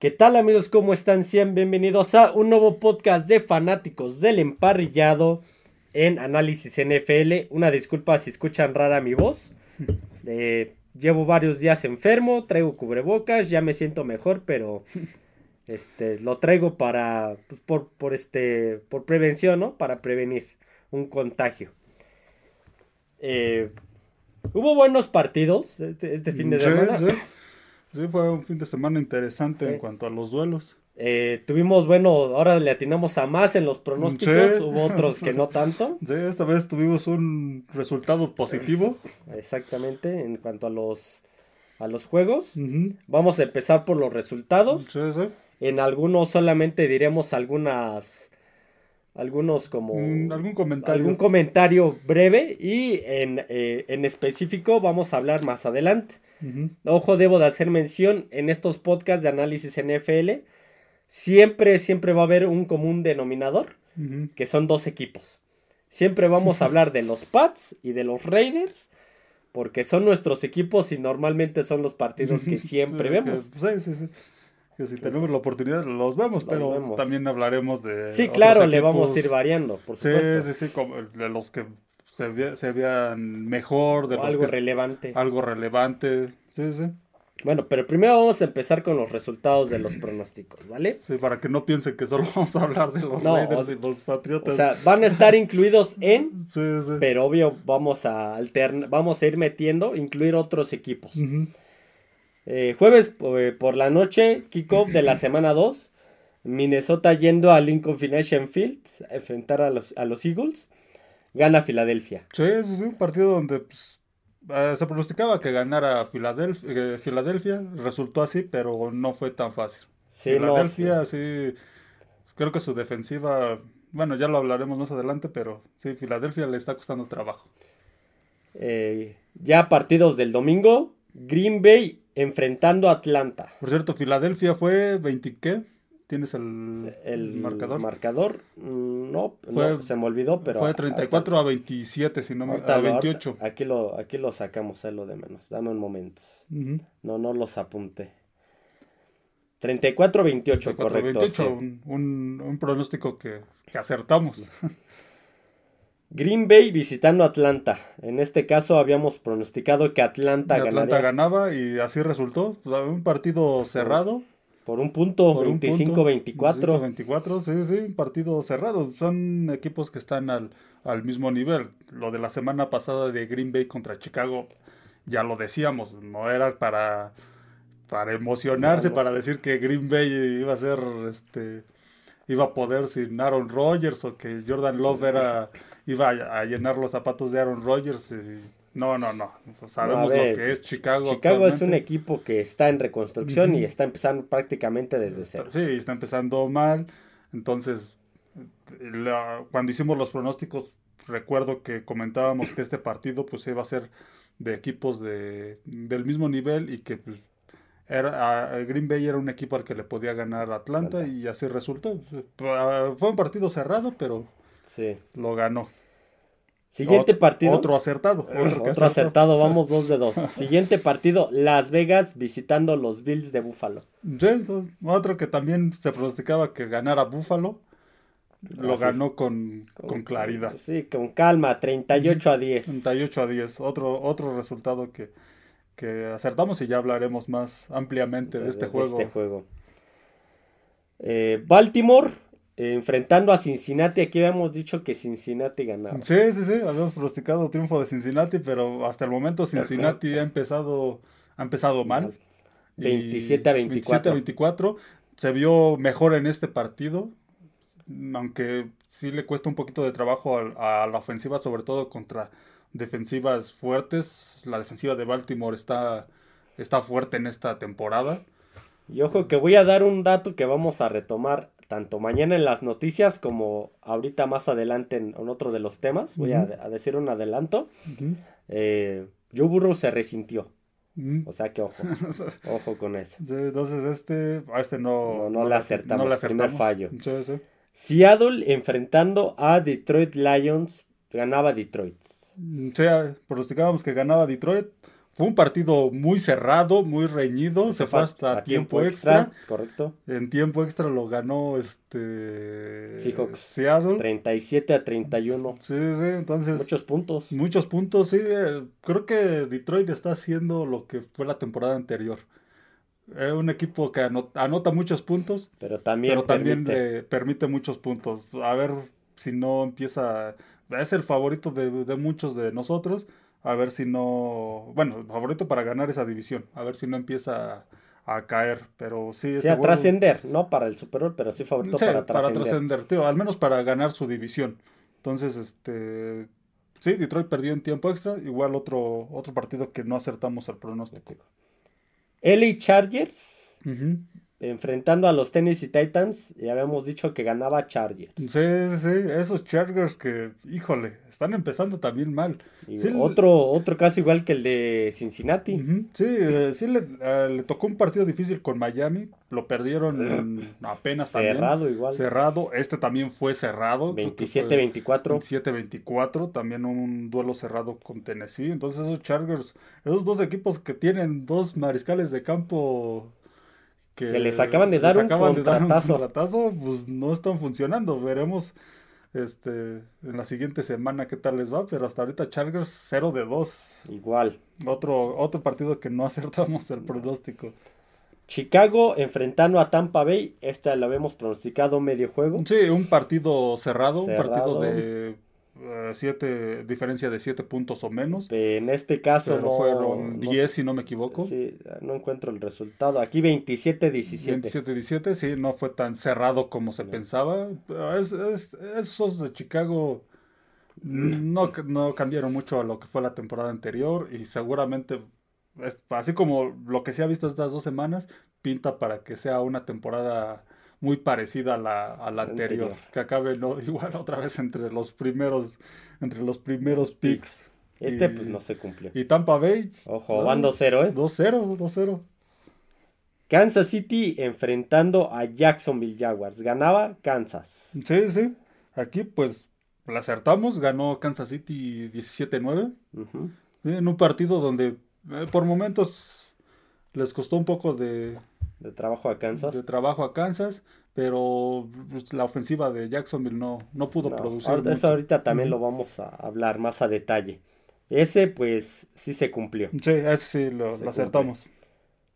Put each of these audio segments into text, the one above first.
¿Qué tal amigos? ¿Cómo están? Sean bienvenidos a un nuevo podcast de fanáticos del emparrillado en Análisis NFL. Una disculpa si escuchan rara mi voz. Eh, llevo varios días enfermo, traigo cubrebocas, ya me siento mejor, pero este, lo traigo para, pues, por, por, este, por prevención, ¿no? Para prevenir un contagio. Eh, hubo buenos partidos este, este fin de semana. sí. Sí, fue un fin de semana interesante en Sí. cuanto a los duelos. Eh, tuvimos, bueno, ahora le atinamos a más en los pronósticos, Sí. hubo otros que no tanto, Sí, esta vez tuvimos un resultado positivo. exactamente, en cuanto a los, a los juegos. Vamos a empezar por los resultados. Sí, sí. En algunos solamente diremos algunas, algunos como... Mm, ¿Algún comentario? algún comentario breve y en, eh, en específico vamos a hablar más adelante. Ojo, debo de hacer mención en estos podcasts de análisis NFL. Siempre, siempre va a haber un común denominador, que son dos equipos. Siempre vamos a hablar de los Pats y de los Raiders, porque son nuestros equipos y normalmente son los partidos que siempre vemos. que- sí, sí, sí. Que si tenemos la oportunidad los vemos, Los pero vemos. también hablaremos de. Sí, claro, le vamos a ir variando, por Sí, supuesto. sí, sí, como de los que se, ve- se vean mejor, de O los algo que relevante. algo relevante. Sí, sí. Bueno, pero primero vamos a empezar con los resultados de los pronósticos, ¿vale? Sí, para que no piensen que solo vamos a hablar de los No, Raiders o- y los Patriotas. O sea, van a estar incluidos en, sí, sí. pero obvio vamos a alternar, vamos a ir metiendo, incluir otros equipos. Ujú. Eh, jueves eh, por la noche, kickoff de la semana 2. Minnesota yendo a Lincoln Financial Field a enfrentar a los, a los Eagles. Gana Filadelfia. Sí, sí, sí, un partido donde pues, eh, se pronosticaba que ganara Filadelfia, Filadelfia, resultó así, pero no fue tan fácil. Sí, no, Filadelfia, sí, creo que su defensiva, bueno, ya lo hablaremos más adelante, pero sí, Filadelfia le está costando trabajo. ya partidos del domingo. Green Bay enfrentando a Atlanta. Por cierto, Filadelfia fue 20, ¿qué? ¿Tienes el, El marcador? marcador, mm, no, Fue- no, se me olvidó, pero. fue 34 a 27, si no me... A lo- ahorita- 28. aquí, lo, aquí lo sacamos, es lo de menos. Dame un momento. Ujú. No, no los apunté. 34-28, 34, correcto. 28, sí. un, un- un pronóstico que, que acertamos. Green Bay visitando Atlanta. En este caso habíamos pronosticado que Atlanta, Atlanta ganaría ganaba y así resultó. Un partido cerrado. por un punto, por un punto, 25-24. 25-24, sí, sí, un partido cerrado. Son equipos que están al, al mismo nivel. Lo de la semana pasada de Green Bay contra Chicago, ya lo decíamos, no era para, para emocionarse, No, no. para decir que Green Bay iba a ser, este, iba a poder sin Aaron Rodgers o que Jordan Love era, iba a, a llenar los zapatos de Aaron Rodgers. y- no, no, no. Sabemos No, a ver, lo que es Chicago. Chicago es un equipo que está en reconstrucción y está empezando prácticamente desde cero. Sí, está empezando mal. Entonces, la- cuando hicimos los pronósticos, recuerdo que comentábamos que este partido pues iba a ser de equipos de, del mismo nivel y que pues, era, a- Green Bay era un equipo al que le podía ganar Atlanta Atlanta. y así resultó. Fue un partido cerrado, pero Sí. lo ganó. Siguiente Ot- partido. Otro acertado. Otro, acertado, vamos dos de dos. Siguiente partido, Las Vegas visitando los Bills de Buffalo. Sí, otro que también se pronosticaba que ganara Buffalo. Lo ganó con, con claridad. Sí, con calma, 38 a 10. 38 a 10. Otro, otro resultado que, que acertamos y ya hablaremos más ampliamente de este juego. juego. Eh, Baltimore eh, enfrentando a Cincinnati. Aquí habíamos dicho que Cincinnati ganaba. Sí, sí, sí. Habíamos pronosticado triunfo de Cincinnati, pero hasta el momento Cincinnati ha empezado, ha empezado mal. Y 27 a 24. 27 a 24. Se vio mejor en este partido, aunque sí le cuesta un poquito de trabajo al- a, la ofensiva, sobre todo contra defensivas fuertes. La defensiva de Baltimore está, está fuerte en esta temporada. Y ojo que voy a dar un dato que vamos a retomar tanto mañana en las noticias como ahorita más adelante en, en otro de los temas. Voy a, decir un adelanto. Eh, Joe Burrow se resintió. O sea que ojo, ojo con eso. Sí, entonces este, a este no, No, no le acertamos, primer fallo. Sí, sí. Seattle enfrentando a Detroit Lions. Ganaba Detroit. Mm, Sí, pronosticábamos que ganaba Detroit. Fue un partido muy cerrado, muy reñido, se, fue hasta tiempo, extra. Correcto. En tiempo extra lo ganó este Seahawks. Seattle. 37 a 31. Sí, sí, entonces Muchos puntos. muchos puntos, sí, eh, creo que Detroit está haciendo lo que fue la temporada anterior. Es un equipo que ano- anota muchos puntos, Pero también, pero también permite. le permite muchos puntos. A ver si no empieza, es el favorito de, de muchos de nosotros, a ver si no, bueno, favorito para ganar esa división, a ver si no empieza a, a caer, pero sí, Sí, este a trascender, no para el Super Bowl, pero sí favorito Sí, para para trascender. trascender, tío, al menos para ganar su división. Entonces, este, sí, Detroit perdió en tiempo extra, igual otro, otro partido que no acertamos al pronóstico. LA Chargers Ujú. Enfrentando a los Tennessee Titans, ya habíamos dicho que ganaba Chargers. Sí, sí, sí, esos Chargers que, híjole, están empezando también mal. Sí, otro, otro caso igual que el de Cincinnati. Sí, eh, sí le, eh, le tocó un partido difícil con Miami, lo perdieron apenas también. Cerrado igual. Cerrado, este también fue cerrado. creo que fue 27-24. 27-24, también un duelo cerrado con Tennessee. Entonces esos Chargers, esos dos equipos que tienen dos mariscales de campo que, Que les acaban de les dar un acaban de dar un contratazo. pues no están funcionando. Veremos este en la siguiente semana qué tal les va, pero hasta ahorita Chargers 0 de 2. Igual. Otro, otro partido que no acertamos el pronóstico. Chicago enfrentando a Tampa Bay. Esta la habíamos pronosticado medio juego. Sí, un partido cerrado, un Cerrado. partido de eh, siete, diferencia de 7 puntos o menos. En este caso Pero no, fueron no- 10 si no me equivoco. sí, no encuentro el resultado. Aquí 27-17. 27-17, sí, no fue tan cerrado como se No. pensaba. Es- es- esos de Chicago no, no cambiaron mucho a lo que fue la temporada anterior y seguramente, es- así como lo que se ha visto estas dos semanas, pinta para que sea una temporada muy parecida a la, a la anterior, Anterior. que acabe ¿no? igual otra vez entre los primeros, entre los primeros picks. Este Y- pues no se cumplió. Y Tampa Bay. Ojo, van 2-0, ¿eh? 2-0, 2-0. Kansas City enfrentando a Jacksonville Jaguars. Ganaba Kansas. Sí, sí. Aquí pues la acertamos, ganó Kansas City 17-9. Ujú. Sí, en un partido donde eh, por momentos les costó un poco de, De trabajo a Kansas. de trabajo a Kansas, pero pues, la ofensiva de Jacksonville no, no pudo No, producir ahorita- eso ahorita también lo vamos a hablar más a detalle. Ese pues sí se cumplió. Sí, ese sí lo acertamos.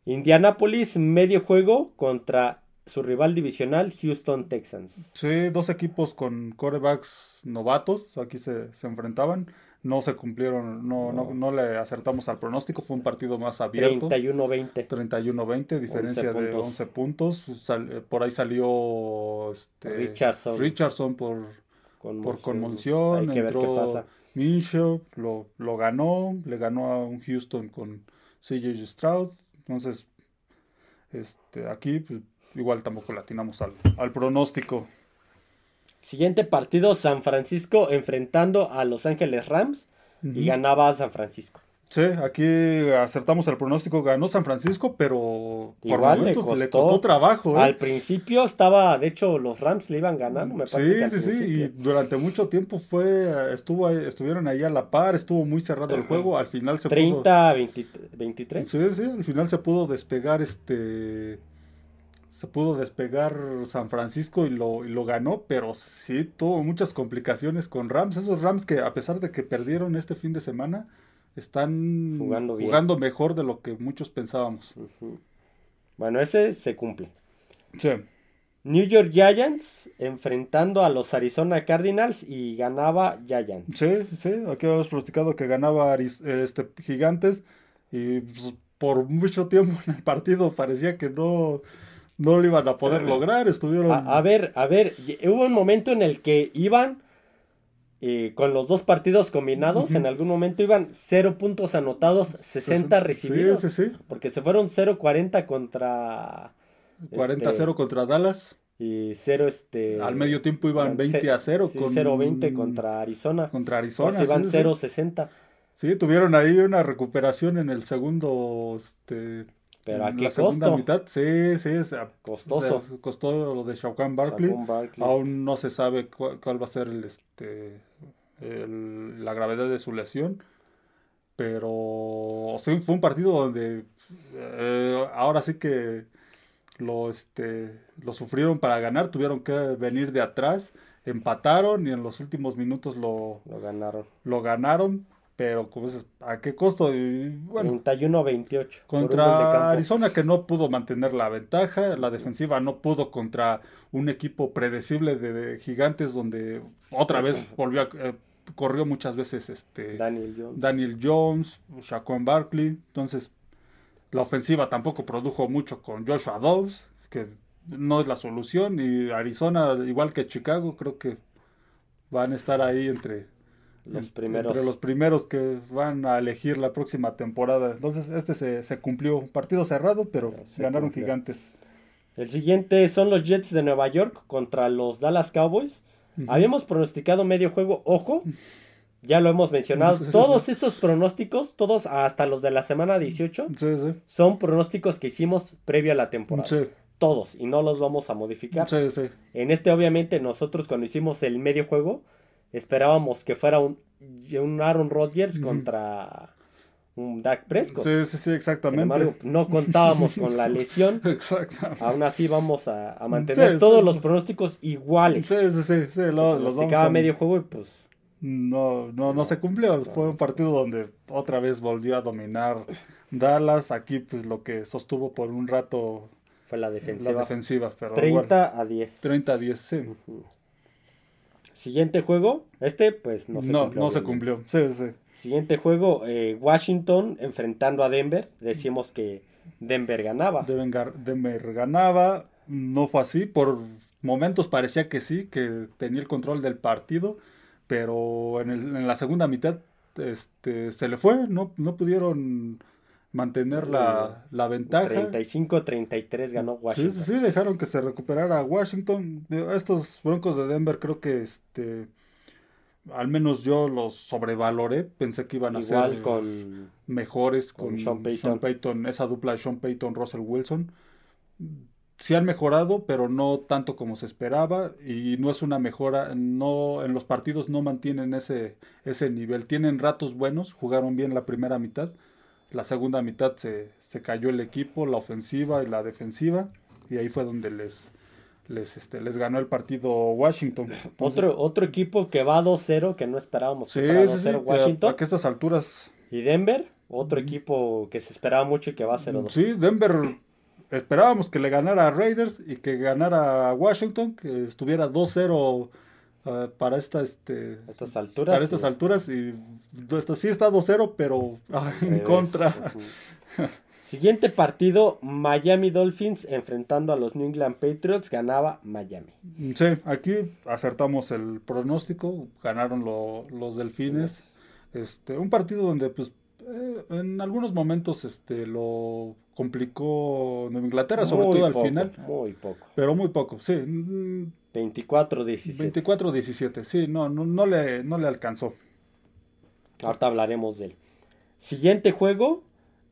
Indianapolis medio juego contra su rival divisional Houston Texans. Sí, dos equipos con corebacks novatos, aquí se, se enfrentaban. No se cumplieron, no, no, No. no le acertamos al pronóstico, fue un partido más abierto. 31-20. 31-20, diferencia 11 de puntos. 11 puntos. Sal- eh, por ahí salió este, Richardson. Richardson por, por Conmoción. conmoción. Hay que ver qué entró pasa. Minshew, lo, lo ganó, le ganó a un Houston con CJ Stroud. Entonces, este, aquí pues, igual tampoco le atinamos al, al pronóstico. Siguiente partido, San Francisco enfrentando a Los Ángeles Rams y ganaba San Francisco. Sí, aquí acertamos el pronóstico, ganó San Francisco, pero por Igual momentos le costó. costó trabajo. ¿eh? Al principio estaba, de hecho, los Rams le iban ganando, me parece Sí, que sí, sí, y durante mucho tiempo fue, estuvo ahí- estuvieron ahí a la par, estuvo muy cerrado el juego, al final se pudo, 30, 20 23. sí, sí, al final se pudo despegar este, se pudo despegar San Francisco y lo, y lo ganó, pero sí tuvo muchas complicaciones con Rams, esos Rams que a pesar de que perdieron este fin de semana, están Jugando mejor de lo que muchos pensábamos. Bueno, ese se cumple. Sí. New York Giants enfrentando a los Arizona Cardinals y ganaba Giants. Sí, sí, aquí habíamos platicado que ganaba este, Gigantes y pues, por mucho tiempo en el partido parecía que no, no lo iban a poder lograr, estuvieron... A, a ver, a ver, hubo un momento en el que iban eh, con los dos partidos combinados, Ujú. en algún momento iban 0 puntos anotados, 60 recibidos, Sí, sí, sí, porque se fueron 0-40 contra... 40 a este, 0 contra Dallas, Y 0 este... al medio tiempo iban 20 a 0 sí, con... 0-20 contra Arizona. contra Arizona. Entonces iban sí, sí. 0-60. Sí, tuvieron ahí una recuperación en el segundo, este... Pero a en qué la segunda costo. mitad, sí, sí, o sea, Costoso. o sea, costó lo de Shaukan Barkley. Barkley. Aún no se sabe cuál, cuál va a ser el, este, el- la gravedad de su lesión. pero sí, fue un partido donde eh, ahora sí que lo, este, lo sufrieron para ganar, tuvieron que venir de atrás, empataron y en los últimos minutos lo, Lo ganaron. lo ganaron, pero ¿a qué costo? Y, bueno, 31-28. por un gol de contra. Arizona que no pudo mantener la ventaja, la defensiva no pudo contra un equipo predecible de, de gigantes donde otra vez volvió a, eh, corrió muchas veces este Daniel Jones. Daniel Jones, Shaquan Barkley, entonces la ofensiva tampoco produjo mucho con Joshua Dobbs, que no es la solución y Arizona igual que Chicago creo que van a estar ahí entre Los en- primeros. entre los primeros que van a elegir la próxima temporada. Entonces, este se, se cumplió. Partido cerrado, pero se ganaron cumplió. gigantes. El siguiente son los Jets de Nueva York contra los Dallas Cowboys. Habíamos pronosticado medio juego, ojo, ya lo hemos mencionado. Sí, sí, Todos sí. estos pronósticos, todos hasta los de la semana 18, Sí, sí. son pronósticos que hicimos previo a la temporada. Todos, y no los vamos a modificar. En este, obviamente, nosotros cuando hicimos el medio juego, esperábamos que fuera un, un Aaron Rodgers contra un Dak Prescott. Sí, sí, sí, exactamente. embargo, no contábamos con la lesión. Exactamente. Aún así vamos a, a mantener Sí, todos sí. los pronósticos iguales. Sí, sí, sí, sí, lo- los vamos Pronosticaba a- medio juego y pues No, no, no se cumplió. No, Fue un partido donde otra vez volvió a dominar Dallas. Aquí, pues lo que sostuvo por un rato fue la la defensiva. Pero 30 igual, a 10. 30 a 10, sí. Siguiente juego, este pues no No, se no, cumplió. se obviamente. cumplió. Sí, sí. Siguiente juego, eh, Washington enfrentando a Denver. Decimos que Denver ganaba. Denver, Denver ganaba, no fue así, por momentos parecía que sí, que tenía el control del partido, pero en, el- en la segunda mitad este, se le fue, no, no pudieron mantener la, la ventaja. 35-33 ganó Sí, Washington. sí, sí, dejaron que se recuperara Washington. Estos Broncos de Denver creo que este al menos yo los sobrevaloré, pensé que iban a Igual ser con mejores con con, Sean Payton. Sean Payton, esa dupla de Sean Payton, Russell Wilson. Sí han mejorado, pero no tanto como se esperaba y no es una mejora, no en los partidos no mantienen ese ese nivel. Tienen ratos buenos, jugaron bien la primera mitad. La segunda mitad se, se cayó el equipo, la ofensiva y la defensiva y ahí fue donde les les este les ganó el partido Washington. Entonces, otro, otro equipo que va 2-0, que no esperábamos sí, que fuera sí, sí, 2-0 que a- Washington. a que estas alturas Y Denver, otro equipo que se esperaba mucho y que va 0-2. Sí, Denver esperábamos que le ganara a Raiders y que ganara a Washington, que estuviera 2-0 eh, para esta, este, estas alturas. para estas sí. alturas y esto sí está 2-0, pero ah, en Revés. contra. Siguiente partido, Miami Dolphins enfrentando a los New England Patriots, ganaba Miami. Sí, aquí acertamos el pronóstico, ganaron lo- los Delfines. Este, un partido donde pues eh, en algunos momentos este lo complicó Nueva Inglaterra, sobre Muy todo al final, Muy poco. pero muy poco, sí. mm, 24-17. 24-17, sí, no, no, no, le, no le alcanzó. Ahorita hablaremos de él. Siguiente juego,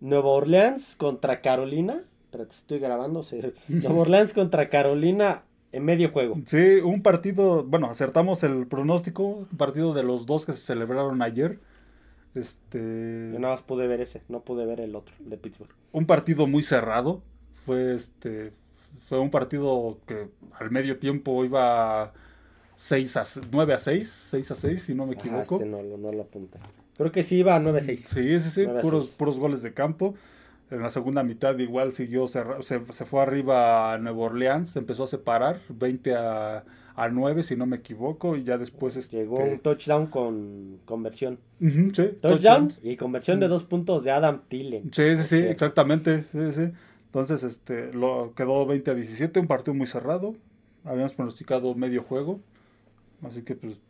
Nueva Orleans contra Carolina. Espérate, estoy grabando. sí. Nueva Orleans contra Carolina en medio juego. Sí, un partido, bueno, acertamos el pronóstico, un partido de los dos que se celebraron ayer. Este, Yo nada más pude ver ese, no pude ver el otro, el de Pittsburgh. un partido muy cerrado. Fue este, fue un partido que al medio tiempo iba 6 a 9 a 6, 6 a 6 si no me Ah, equivoco. este no, no lo apunté. Creo que sí iba a 9-6. Sí, sí, sí, 9 a puros, 6. puros goles de campo. En la segunda mitad igual siguió, cerra- se, se fue arriba a Nueva Orleans, se empezó a separar, 20 a, a 9 si no me equivoco, y ya después... Este, Llegó un touchdown con conversión. Sí, Touchdown y conversión de dos puntos de Adam Thielen. Sí, sí, sí, Sí. exactamente. Sí, sí. Entonces, este, lo quedó 20 a 17, un partido muy cerrado. Habíamos pronosticado medio juego. Así que, pues,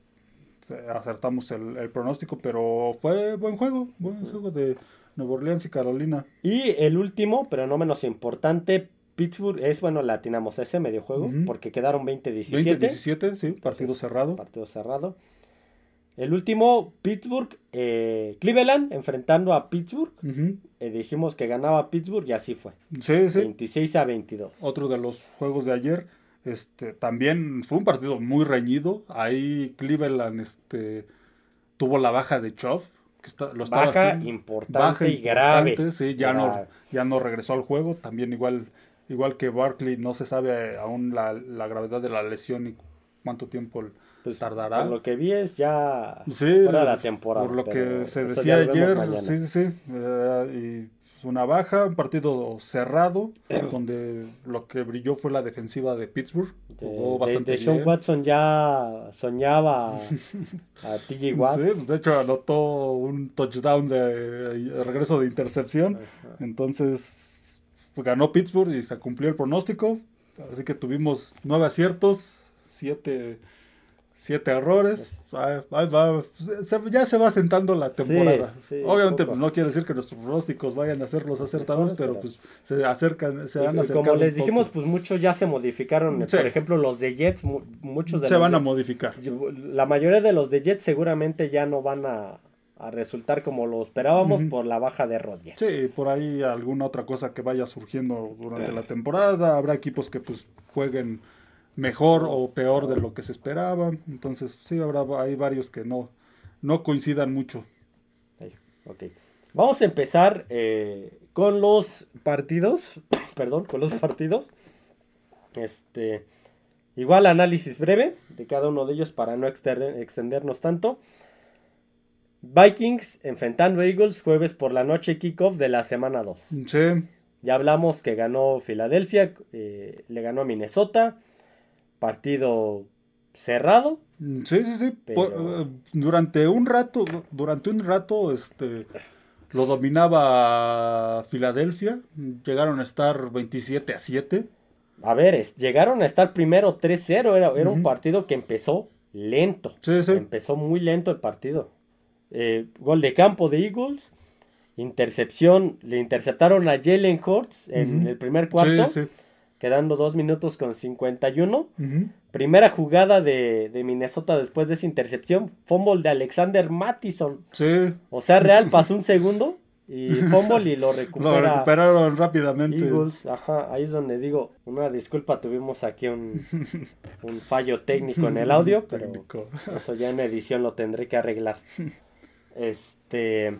acertamos el, el pronóstico, pero fue buen juego, buen juego de Nueva Orleans y Carolina. Y el último, pero no menos importante, Pittsburgh, es bueno, la atinamos a ese medio juego, porque quedaron 20-17. 20 a 17, sí, partido cerrado. Partido cerrado. El último, Pittsburgh, eh, Cleveland enfrentando a Pittsburgh. Eh, dijimos que ganaba Pittsburgh y así fue. Sí, sí. 26 a 22. Otro de los juegos de ayer. Este, también fue un partido muy reñido. Ahí Cleveland este, tuvo la baja de Chubb. que está, lo estaba Baja haciendo. importante Baja y grave. importante, Sí, ya no, ya no regresó al juego. También igual, igual que Barkley, no se sabe aún la, la gravedad de la lesión y cuánto tiempo Pues, tardará. Por lo que vi es ya Sí, fuera la temporada. por lo que se decía ayer, sí, sí, sí. eh, y una baja, un partido cerrado, donde lo que brilló fue la defensiva de Pittsburgh. De, Jugó de- bastante de Sean bien. Watson ya soñaba a TJ Watt. Sí, pues de hecho anotó un touchdown de, de regreso de intercepción. Entonces ganó Pittsburgh y se cumplió el pronóstico. Así que tuvimos nueve aciertos, siete, siete errores. Ahí- ahí va. Se- ya se va sentando la temporada. sí, Obviamente pues, no quiere decir que nuestros pronósticos vayan a ser los acertados, pero pues se acercan, se y acercando. como les dijimos, pues muchos ya se modificaron. Sí. Por ejemplo, los de Jets, mu- muchos de se los van de- a modificar. La mayoría de los de Jets seguramente ya no van a, a resultar como lo esperábamos por la baja de Rodgers. Sí, por ahí alguna otra cosa que vaya surgiendo durante la temporada. Habrá equipos que pues jueguen mejor o peor de lo que se esperaba. Entonces, sí, habrá hay varios que no, no coincidan mucho. Vamos a empezar eh, con los partidos. Perdón, con los partidos. Este. Igual análisis breve de cada uno de ellos para no extendernos tanto. Vikings enfrentando a Eagles jueves por la noche kickoff de la semana 2. Sí, Ya hablamos que ganó Filadelfia, eh, le ganó a Minnesota. Partido cerrado. sí, sí, sí. Pero- Por- eh, durante un rato, durante un rato, este lo dominaba Filadelfia. Llegaron a estar 27 a 7. A ver, es- llegaron a estar primero 3-0. Era, era un partido que empezó lento. Sí, sí. Empezó muy lento el partido. Eh, gol de campo de Eagles. Intercepción. Le interceptaron a Jalen Hurts en el primer cuarto. Sí, sí. Quedando 2 minutos con 51. Ujú. Primera jugada de, de Minnesota después de esa intercepción. Fumble de Alexander Mattison. Sí, O sea, real pasó un segundo. Y fumble y lo lo recupera. recuperaron rápidamente. Eagles, ajá, ahí es donde digo, una disculpa, tuvimos aquí un, un fallo técnico en el audio, pero Técnico. eso ya en edición lo tendré que arreglar. Este.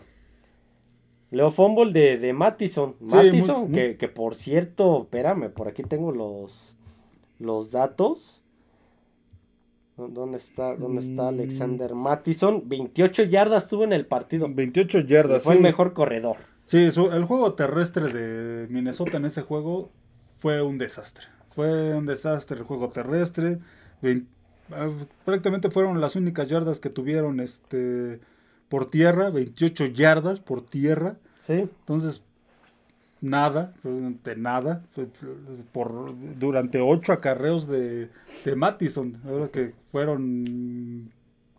Leo Fumble de, de Mattison. Sí, Mattison, muy- muy- que, que por cierto, espérame, por aquí tengo los, los datos. ¿Dónde está, ¿Dónde está Mm. Alexander Mattison? 28 yardas tuvo en el partido. 28 yardas. Fue sí. el mejor corredor. Sí, su- el juego terrestre de Minnesota en ese juego fue un desastre. Fue un desastre el juego terrestre. Vein- ah, prácticamente fueron las únicas yardas que tuvieron este por tierra, 28 yardas por tierra. Sí, Entonces, nada, realmente nada. Por, durante ocho acarreos de, de Mattison, que fueron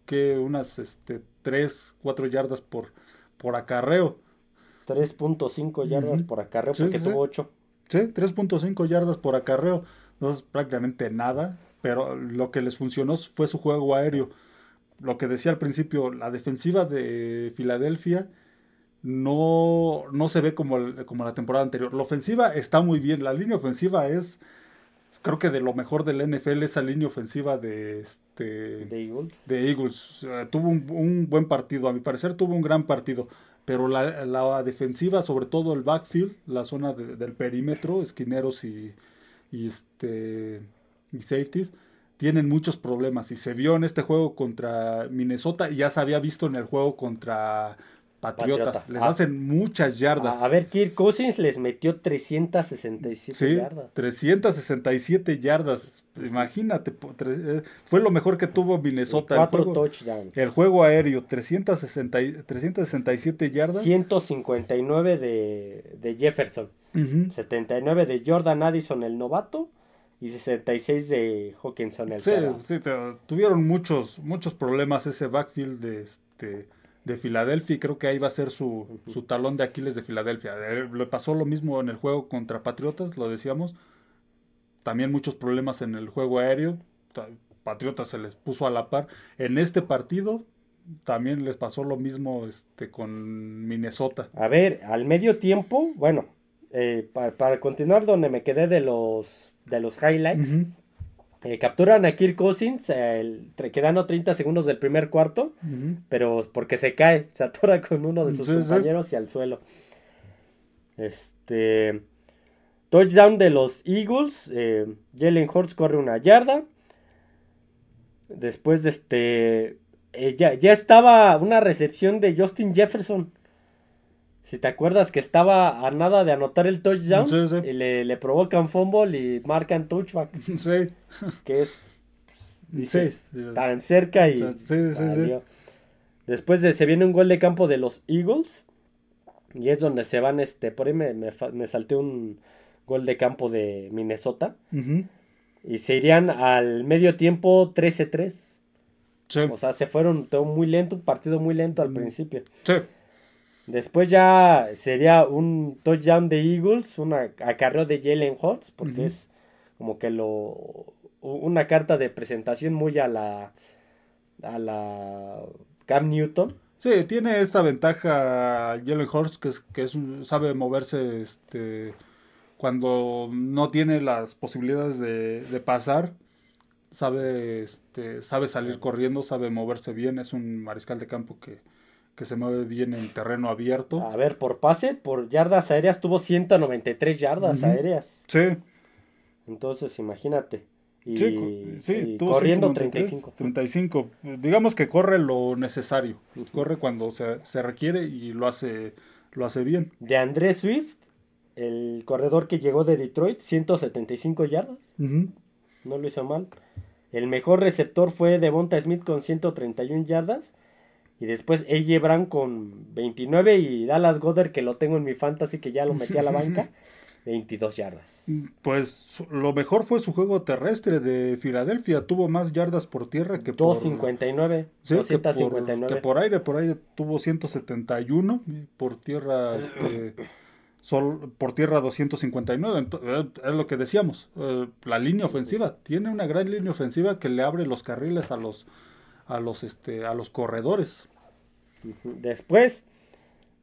que unas este, 3, 4 yardas por, por acarreo. 3.5 yardas Ujú. por acarreo Sí, porque sí. tuvo 8. Sí, 3.5 yardas por acarreo. Entonces, prácticamente nada. Pero lo que les funcionó fue su juego aéreo. Lo que decía al principio, la defensiva de Filadelfia no, no se ve como, el- como la temporada anterior. La ofensiva está muy bien. La línea ofensiva es, creo que de lo mejor del NFL, esa línea ofensiva de, este, de Eagles. de Eagles. Tuvo un, un buen partido, a mi parecer tuvo un gran partido. Pero la, la defensiva, sobre todo el backfield, la zona de- del perímetro, esquineros y, y, este, y safeties, tienen muchos problemas. Y se vio en este juego contra Minnesota y ya se había visto en el juego contra Patriotas. Les Ah. hacen muchas yardas. A, ver, Kirk Cousins les metió 367 Sí, yardas. 367 yardas. Imagínate, eh, fue lo mejor que tuvo Minnesota. El Cuatro juego, touchdowns. el juego aéreo, 360, y- 367 yardas. 159 de, de Jefferson. Ujú. 79 de Jordan Addison, el novato. Y 66 de Hawkinson, el Sí, sí, tuvieron muchos, muchos problemas ese backfield de, este, de Filadelfia y creo que ahí va a ser su, su talón de Aquiles de Filadelfia. Le pasó lo mismo en el juego contra Patriotas, lo decíamos. También muchos problemas en el juego aéreo. Ta- Patriotas se les puso a la par. En este partido también les pasó lo mismo este, con Minnesota. A ver, al medio tiempo, bueno, eh, para, para continuar donde me quedé de los, de los highlights. Eh, capturan a Kirk Cousins, el- quedando 30 segundos del primer cuarto, pero porque se cae, se atora con uno de sus Sí, sí. compañeros y al suelo. Este. Touchdown de los Eagles. eh, Jalen Hurts corre una yarda. Después de este. eh, ya, ya estaba una recepción de Justin Jefferson. Si te acuerdas que estaba a nada de anotar el touchdown. Sí, sí. Y le, le provocan fumble y marcan touchback. Sí, Que es. dices, sí. tan cerca y. Sí, sí, sí. valió. Después de, se viene un gol de campo de los Eagles. Y es donde se van, este, por ahí me, me, salté un gol de campo de Minnesota. Y se irían al medio tiempo 13-3. Sí, O sea, se fueron todo muy lento, un partido muy lento al Mm. principio. sí. Después ya sería un touchdown de Eagles, una acarreo de Jalen Hurts, porque es como que lo una carta de presentación muy a la a la Cam Newton. Sí, tiene esta ventaja Jalen Hurts que es que es un- sabe moverse este cuando no tiene las posibilidades de, de pasar, sabe este sabe salir corriendo, sabe moverse bien, es un mariscal de campo que, que se mueve bien en terreno abierto. A ver, por pase, por yardas aéreas tuvo 193 yardas Ujú. aéreas. Sí, Entonces, imagínate. Y, sí, sí, y corriendo 193, 35. 35. Digamos que corre lo necesario, corre cuando se, se requiere y lo hace lo hace bien. De Andrés Swift, el corredor que llegó de Detroit, 175 yardas. Ujú. No lo hizo mal. El mejor receptor fue Devonta Smith con 131 yardas. Y después AJ Brown con 29 y Dallas Goddard que lo tengo en mi fantasy que ya lo metí a la banca. 22 yardas. Pues lo mejor fue su juego terrestre de Filadelfia. Tuvo más yardas por tierra que por, 259. sí, que por, 259. que por aire. Por aire tuvo 171. y Por tierra, este, sol, por tierra 259. Ento- eh, es lo que decíamos. eh, la línea ofensiva. Tiene una gran línea ofensiva que le abre los carriles a los, a los, este, a los corredores. Después,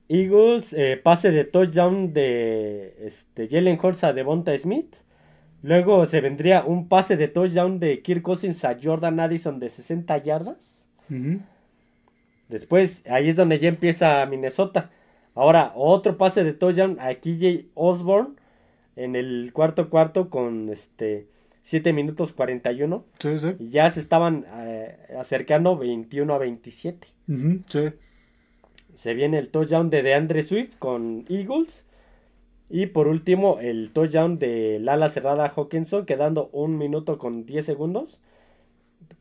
Eagles, eh, pase de touchdown de este, Jalen Hurts a Devonta Smith. Luego se vendría un pase de touchdown de Kirk Cousins a Jordan Addison de 60 yardas. Después, ahí es donde ya empieza Minnesota. Ahora, otro pase de touchdown a KJ Osborne en el cuarto cuarto con este 7 minutos 41. Sí, sí. Y ya se estaban eh, acercando 21 a 27. Ujú, sí. Se viene el touchdown de DeAndre Swift con Eagles. Y por último, el touchdown de Lala Cerrada Hawkinson, quedando un minuto con 10 segundos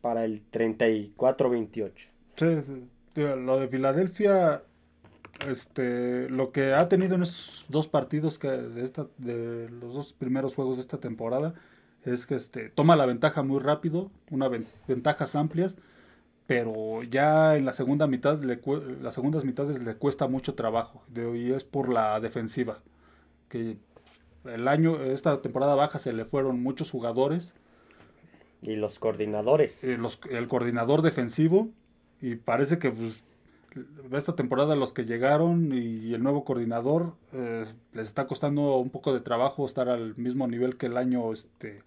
para el 34-28. Sí, sí. Lo de Filadelfia, este, lo que ha tenido en estos dos partidos que de esta, de los dos primeros juegos de esta temporada, es que este, toma la ventaja muy rápido, una ven- ventajas amplias, pero ya en la segunda mitad, le, las segundas mitades le cuesta mucho trabajo, de, y es por la defensiva, que el año, esta temporada baja se le fueron muchos jugadores, Y los coordinadores. eh, los- el coordinador defensivo y parece que pues, esta temporada los que llegaron y el nuevo coordinador eh, les está costando un poco de trabajo estar al mismo nivel que el año este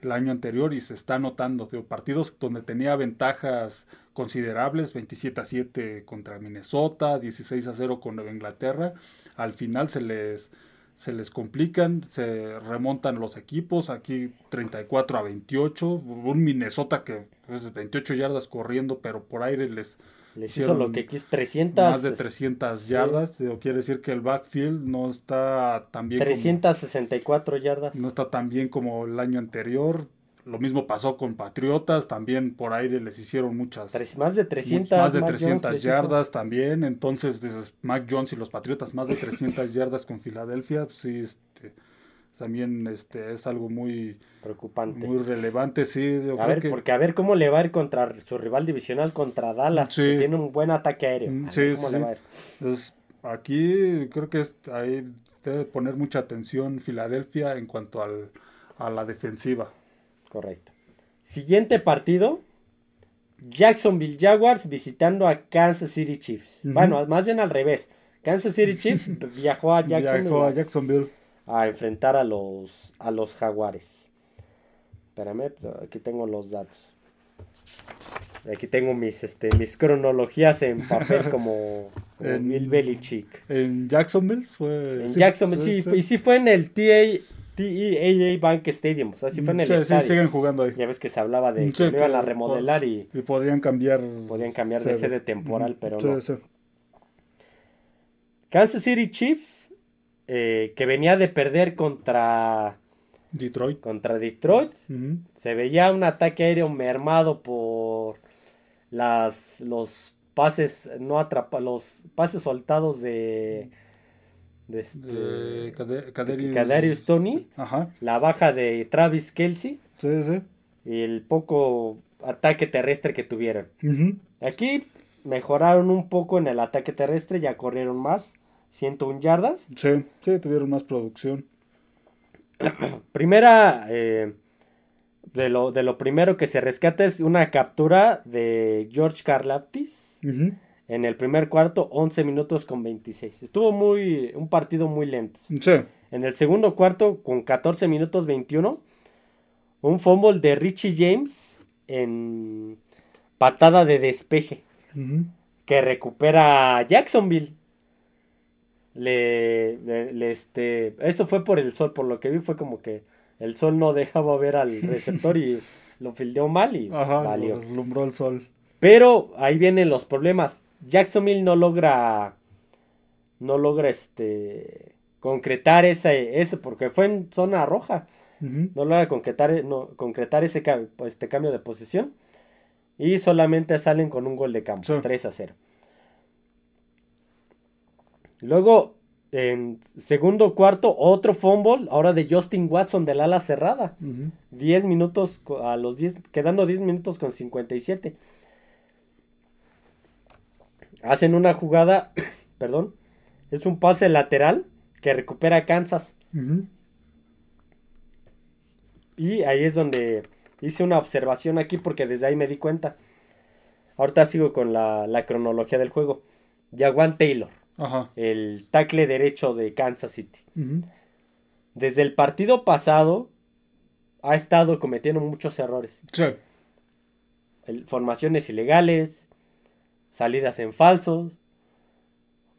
el año anterior y se está notando. Digo, partidos donde tenía ventajas considerables 27 a 7 contra Minnesota 16 a 0 con Nueva Inglaterra al final se les se les complican, se remontan los equipos, aquí 34 a 28, un Minnesota que es 28 yardas corriendo, pero por aire les Les hicieron hizo lo que quiso 300. más de 300 yardas, Digo, quiere decir que el backfield no está tan bien como, 364 yardas. no está tan bien como el año anterior. Lo mismo pasó con Patriotas, también por aire les hicieron muchas Tres- más de much- 300. más de Mac Jones 300 les hizo. yardas también. Entonces, dices, Mac Jones y los Patriotas, más de 300 yardas con Filadelfia, pues sí, este, también este, es algo muy, Preocupante. muy relevante, sí. yo a creo ver, que- porque a ver cómo le va a ir contra su rival divisional, contra Dallas, Sí. que tiene un buen ataque aéreo. Mm, A sí, ver cómo sí, le va a ir. Entonces, aquí creo que es- ahí debe poner mucha atención Filadelfia en cuanto al, a la defensiva. Correcto. Siguiente partido. Jacksonville Jaguars visitando a Kansas City Chiefs. Bueno, más bien al revés. Kansas City Chiefs viajó a Jacksonville Viajó a Jacksonville. A enfrentar a los, a los Jaguares. Espérame, aquí tengo los datos. Aquí tengo mis, este, mis cronologías en papel como, como En- Bill Belichick. En Jacksonville fue. En sí, Jacksonville, sí, sí, y sí fue en el TA TEAA Bank Stadium, o sea, sí fue en el Sí, siguen jugando ahí. Ya ves que se hablaba de que lo iban a remodelar y Y podrían cambiar. podían cambiar de sede temporal, pero no. Kansas City Chiefs, eh, que venía de perder contra, Detroit. contra Detroit, se veía un ataque aéreo mermado por las los pases no atrapa los pases soltados de de este De Ajá. la baja de Travis Kelsey Sí, sí. y el poco ataque terrestre que tuvieron. Aquí mejoraron un poco en el ataque terrestre, ya corrieron más, 101 yardas. Sí, sí, tuvieron más producción. Primera, eh, de, lo, de lo primero que se rescata es una captura de George Karlaftis Ujú. en el primer cuarto, 11 minutos con 26. Estuvo muy, un partido muy lento. Sí. En el segundo cuarto, con 14 minutos 21, un fumble de Richie James en patada de despeje que recupera Jacksonville. Le, le- le, este, eso fue por el sol, por lo que vi fue como que el sol no dejaba ver al receptor y lo fildeó mal y Ajá, valió. lo deslumbró el sol. Pero ahí vienen los problemas. Jacksonville no logra no logra este concretar ese, ese porque fue en zona roja. No logra concretar, no, concretar ese este cambio de posición. Y solamente salen con un gol de campo, Sí. 3 a 0. Luego, en segundo cuarto, otro fumble, ahora de Justin Watson del ala cerrada. Ujú. 10 minutos a los 10, quedando 10 minutos con 57. Hacen una jugada, perdón, es un pase lateral que recupera Kansas. Y ahí es donde hice una observación aquí porque desde ahí me di cuenta. Ahorita sigo con la, la cronología del juego. Jaguan Taylor, Ajá. el tackle derecho de Kansas City. Desde el partido pasado ha estado cometiendo muchos errores. Sí. El- formaciones ilegales, salidas en falsos,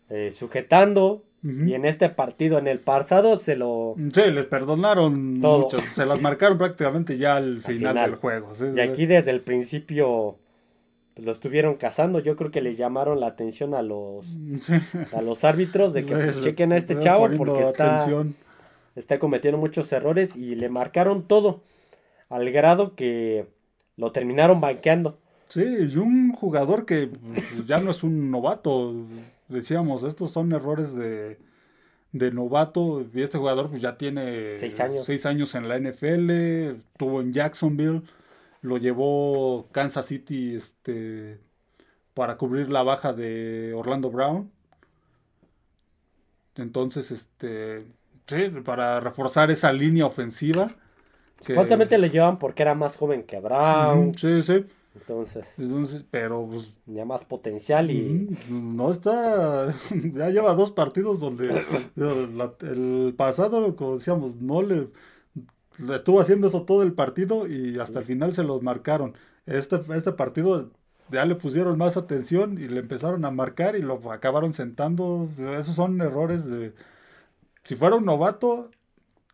eh, sujetando. Y en este partido, en el pasado, se lo... Sí, les perdonaron Todo. mucho. Se las marcaron prácticamente ya al final, final. del juego. sí, Y sí. aquí desde el principio pues, lo estuvieron cazando. Yo creo que le llamaron la atención a los, a los árbitros de que pues, chequen a este chavo porque está, atención. está cometiendo muchos errores y le marcaron todo. Al grado que lo terminaron banqueando. Sí, y un jugador que pues, ya no es un novato. Decíamos, estos son errores de, de novato. Y este jugador pues ya tiene Seis años. seis años en la NFL. Estuvo en Jacksonville. Lo llevó Kansas City este, para cubrir la baja de Orlando Brown. Entonces, este, sí, para reforzar esa línea ofensiva. que- Supuestamente lo llevan porque era más joven que Brown. Sí, sí. Entonces, Entonces, pero pues tenía más potencial y... No está, ya lleva dos partidos donde el pasado, como decíamos, no le estuvo haciendo eso todo el partido y hasta el final se los marcaron. Este, este partido ya le pusieron más atención y le empezaron a marcar y lo acabaron sentando. Esos son errores de... Si fuera un novato,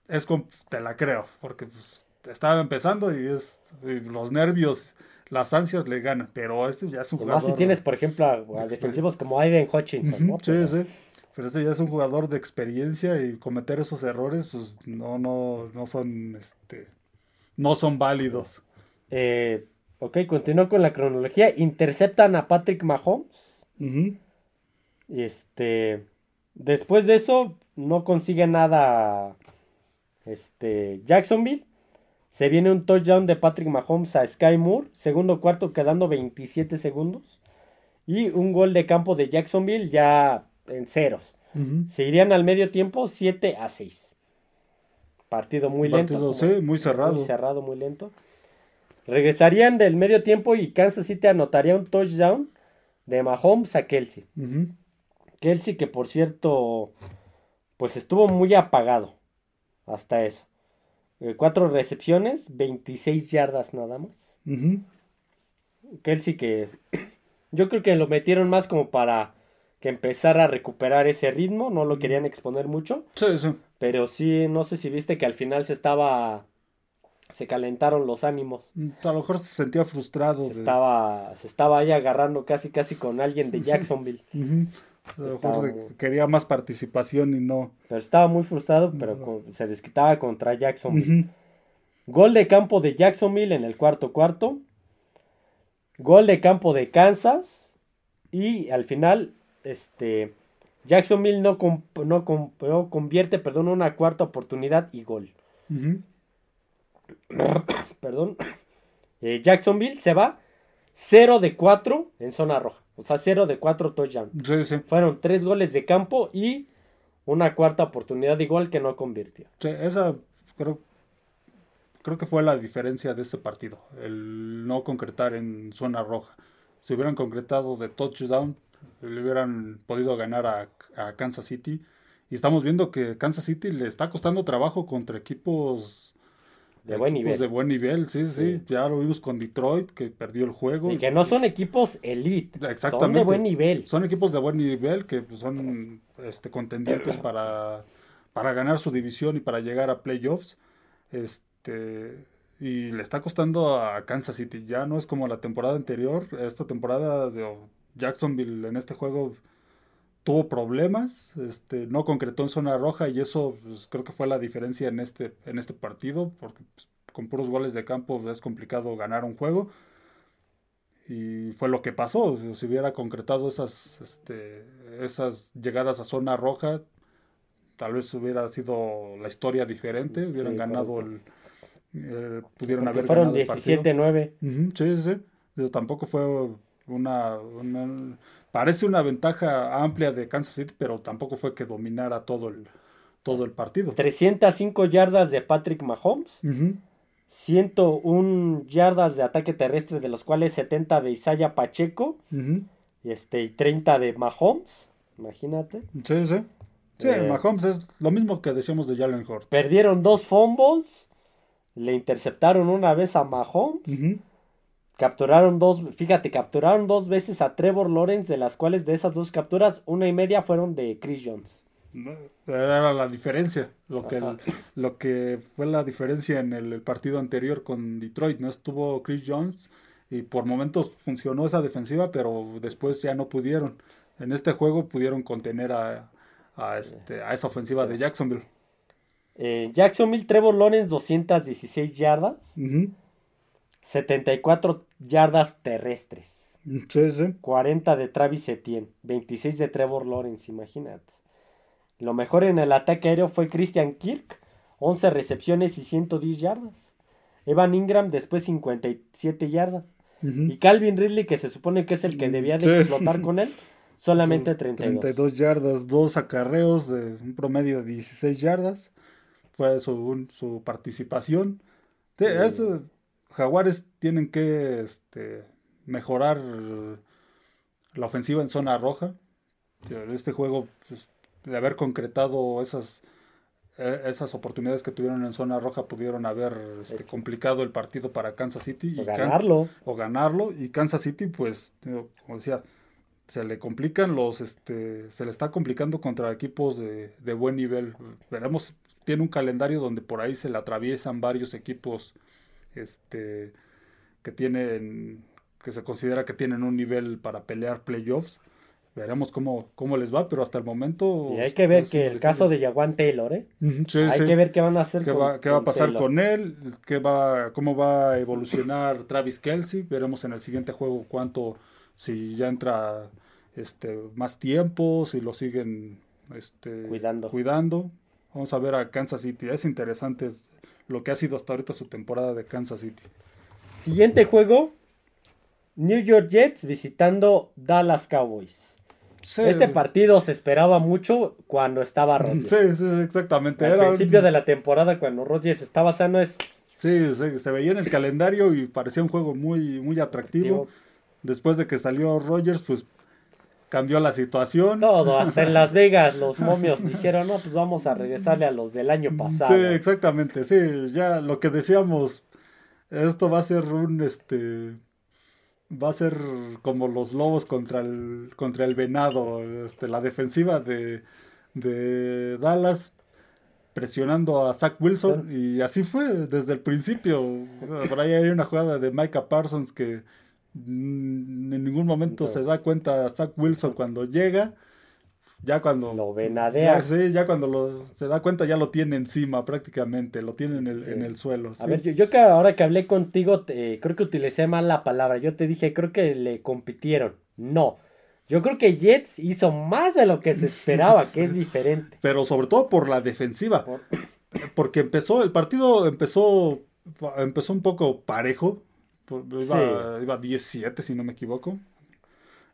es con- te la creo, porque pues, estaba empezando y es y los nervios, las ansias le ganan, pero este ya es un y más si jugador. tienes, por ejemplo, a, defensivos como Aiden Hutchinson, Sí, Pero- sí. Pero ese ya es un jugador de experiencia y cometer esos errores, pues no, no, no son, este, no son válidos. Eh, ok, continúo con la cronología. Interceptan a Patrick Mahomes. Ujú. Y este. Después de eso, no consigue nada. Este. Jacksonville. Se viene un touchdown de Patrick Mahomes a Sky Moore. Segundo cuarto, quedando 27 segundos. Y un gol de campo de Jacksonville ya en ceros. Ujú. Se irían al medio tiempo 7 a 6. Partido muy lento. Partido, como- sí, muy cerrado. muy cerrado, muy lento. Regresarían del medio tiempo y Kansas City anotaría un touchdown de Mahomes a Kelsey. Ujú. Kelsey que por cierto, pues estuvo muy apagado hasta eso. eh, cuatro recepciones, 26 yardas nada más. Kelsey que yo creo que lo metieron más como para que empezara a recuperar ese ritmo, no lo querían exponer mucho, Sí, sí. pero sí, no sé si viste que al final se estaba, se calentaron los ánimos. A lo mejor se sentía frustrado. Se de- estaba, se estaba ahí agarrando casi casi con alguien de Jacksonville. A lo Estaba mejor quería más participación y no. Pero estaba muy frustrado, pero con- se desquitaba contra Jacksonville. Gol de campo de Jacksonville en el cuarto cuarto. Gol de campo de Kansas. Y al final, este, Jacksonville no, no, convierte, perdón, una cuarta oportunidad y gol. Perdón. Eh, Jacksonville se va 0 de 4 en zona roja. O sea, 0 de 4 touchdown. Sí, sí. Fueron 3 goles de campo y una cuarta oportunidad igual que no convirtió. Sí, esa creo, creo que fue la diferencia de este partido, el no concretar en zona roja. Si hubieran concretado de touchdown, le hubieran podido ganar a, a Kansas City. Y estamos viendo que Kansas City le está costando trabajo contra equipos De buen nivel. de buen nivel. Sí, sí, Sí. Ya lo vimos con Detroit, que perdió el juego. Y que no son equipos elite. Son de Exactamente. buen nivel. Son equipos de buen nivel que pues, son este, contendientes para, para ganar su división y para llegar a playoffs. Este, y le está costando a Kansas City. Ya no es como la temporada anterior. Esta temporada de Jacksonville en este juego tuvo problemas. Este, no concretó en zona roja y eso pues, creo que fue la diferencia en este, en este partido. Porque pues, con puros goles de campo es complicado ganar un juego. Y fue lo que pasó. Si hubiera concretado esas, este, esas llegadas a zona roja, tal vez hubiera sido la historia diferente. Hubieran Sí, ganado el. eh, pudieron Porque haber fueron ganado el partido. 17-9. Ujú, sí, sí, sí. Digo, tampoco fue una, una- Parece una ventaja amplia de Kansas City, pero tampoco fue que dominara todo el, todo el partido. 305 yardas de Patrick Mahomes. Ujú, 101 yardas de ataque terrestre, de los cuales 70 de Isaiah Pacheco. Y, este, y 30 de Mahomes. Imagínate. Sí, sí. Sí, Eh, Mahomes es lo mismo que decíamos de Jalen Hurts. Perdieron dos fumbles. Le interceptaron una vez a Mahomes. Ujú. Capturaron dos, fíjate, capturaron dos veces a Trevor Lawrence, de las cuales de esas dos capturas, una y media fueron de Chris Jones. Era la diferencia, lo que, lo que fue la diferencia en el, el partido anterior con Detroit. No estuvo Chris Jones y por momentos funcionó esa defensiva, pero después ya no pudieron. En este juego pudieron contener a, a, este, a esa ofensiva de Jacksonville. Eh, Jacksonville, Trevor Lawrence, 216 yardas, Ujú. 74 yardas terrestres, Sí, sí. 40 de Travis Etienne, 26 de Trevor Lawrence, imagínate. Lo mejor en el ataque aéreo fue Christian Kirk, 11 recepciones y 110 yardas. Evan Ingram después 57 yardas. Ujú. Y Calvin Ridley, que se supone que es el que Mm, debía de sí. explotar con él, solamente Son 32. 32 yardas, dos acarreos de un promedio de 16 yardas. Fue su, un- su participación. Sí, Mm. este- Jaguares tienen que este, mejorar la ofensiva en zona roja. Este juego, pues, de haber concretado esas, eh, esas oportunidades que tuvieron en zona roja, pudieron haber este, complicado el partido para Kansas City. O y Kan- ganarlo. o ganarlo y Kansas City pues como decía se le complican los este se le está complicando contra equipos de, de buen nivel veremos tiene un calendario donde por ahí se le atraviesan varios equipos este que tienen que se considera que tienen un nivel para pelear playoffs veremos cómo cómo les va pero hasta el momento Y hay que ver que el caso de Jaguan Taylor, ¿eh? Sí, hay sí. que ver qué van a hacer ¿Qué con, va, qué va a pasar Taylor. con él? ¿Qué va, ¿Cómo va a evolucionar Travis Kelsey? Veremos en el siguiente juego cuánto, si ya entra este, más tiempo, si lo siguen este, Cuidando. cuidando. Vamos a ver a Kansas City. Es interesante lo que ha sido hasta ahorita su temporada de Kansas City. Siguiente juego. New York Jets visitando Dallas Cowboys. Sí, Este partido se esperaba mucho cuando estaba Rodgers. Sí, sí, exactamente. Al Era principio de la temporada, cuando Rodgers estaba sano, es Sí, sí, se veía en el calendario y parecía un juego muy, muy atractivo. digo, Después de que salió Rogers, pues cambió la situación. Todo, hasta en Las Vegas los momios dijeron, no, pues vamos a regresarle a los del año pasado. Sí, exactamente, sí, ya lo que decíamos, esto va a ser un, este, va a ser como los lobos contra el, contra el venado, este, la defensiva de, de Dallas presionando a Zach Wilson y así fue desde el principio. por ahí hay una jugada de Micah Parsons que en ningún momento se da cuenta Zach Wilson cuando llega. Ya cuando lo venadea. Ya, ya cuando lo, se da cuenta ya lo tiene encima prácticamente, lo tiene en el, en el suelo. A ver, yo, yo, que ahora que hablé contigo, creo que utilicé mal la palabra. Yo te dije, creo que le compitieron. No. Yo creo que Jets hizo más de lo que se esperaba, que es diferente. Pero sobre todo por la defensiva. Porque empezó, el partido empezó, empezó un poco parejo. Iba, iba 17, si no me equivoco.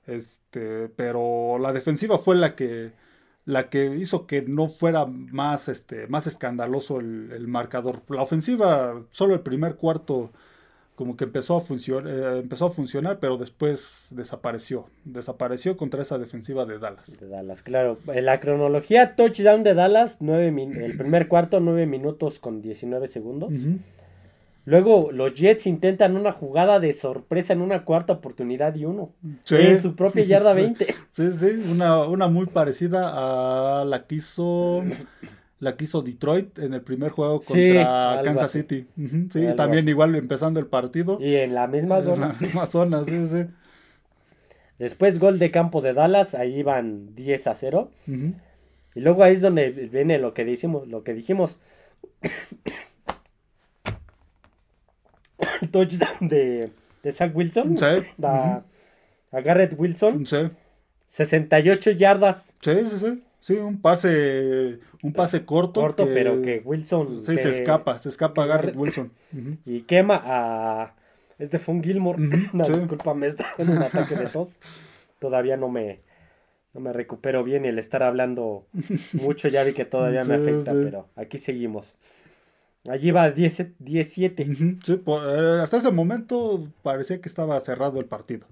Este, pero la defensiva fue la que la que hizo que no fuera más este más escandaloso el, marcador. La ofensiva solo el primer cuarto como que empezó a funcionar eh, empezó a funcionar, pero después desapareció. Desapareció contra esa defensiva de Dallas. De Dallas, claro. En la cronología touchdown de Dallas, nueve el primer cuarto 9 minutos con 19 segundos. Luego los Jets intentan una jugada de sorpresa en una cuarta oportunidad y uno. En su propia yarda 20. Sí, sí, una, una muy parecida a la que hizo la que hizo Detroit en el primer juego contra Kansas City. sí, también igual empezando el partido. Y en la misma zona. En la misma zona, sí, sí. Después gol de campo de Dallas, ahí van 10 a 0. Y luego ahí es donde viene lo que dijimos, lo que dijimos. touchdown de, de Zach Wilson. Sí. A, Garrett Wilson. Sí. 68 yardas. Sí, sí, sí. Sí, un pase, un pase corto. Corto, pero que Wilson. Sí, se escapa, se escapa Garrett Wilson. Y quema a. Este fue un Gilmore. no, discúlpame, está en un ataque de tos. Todavía no me, no me recupero bien y el estar hablando mucho ya vi que todavía me afecta, pero aquí seguimos. Allí va 17. Sí, eh, hasta ese momento parecía que estaba cerrado el partido.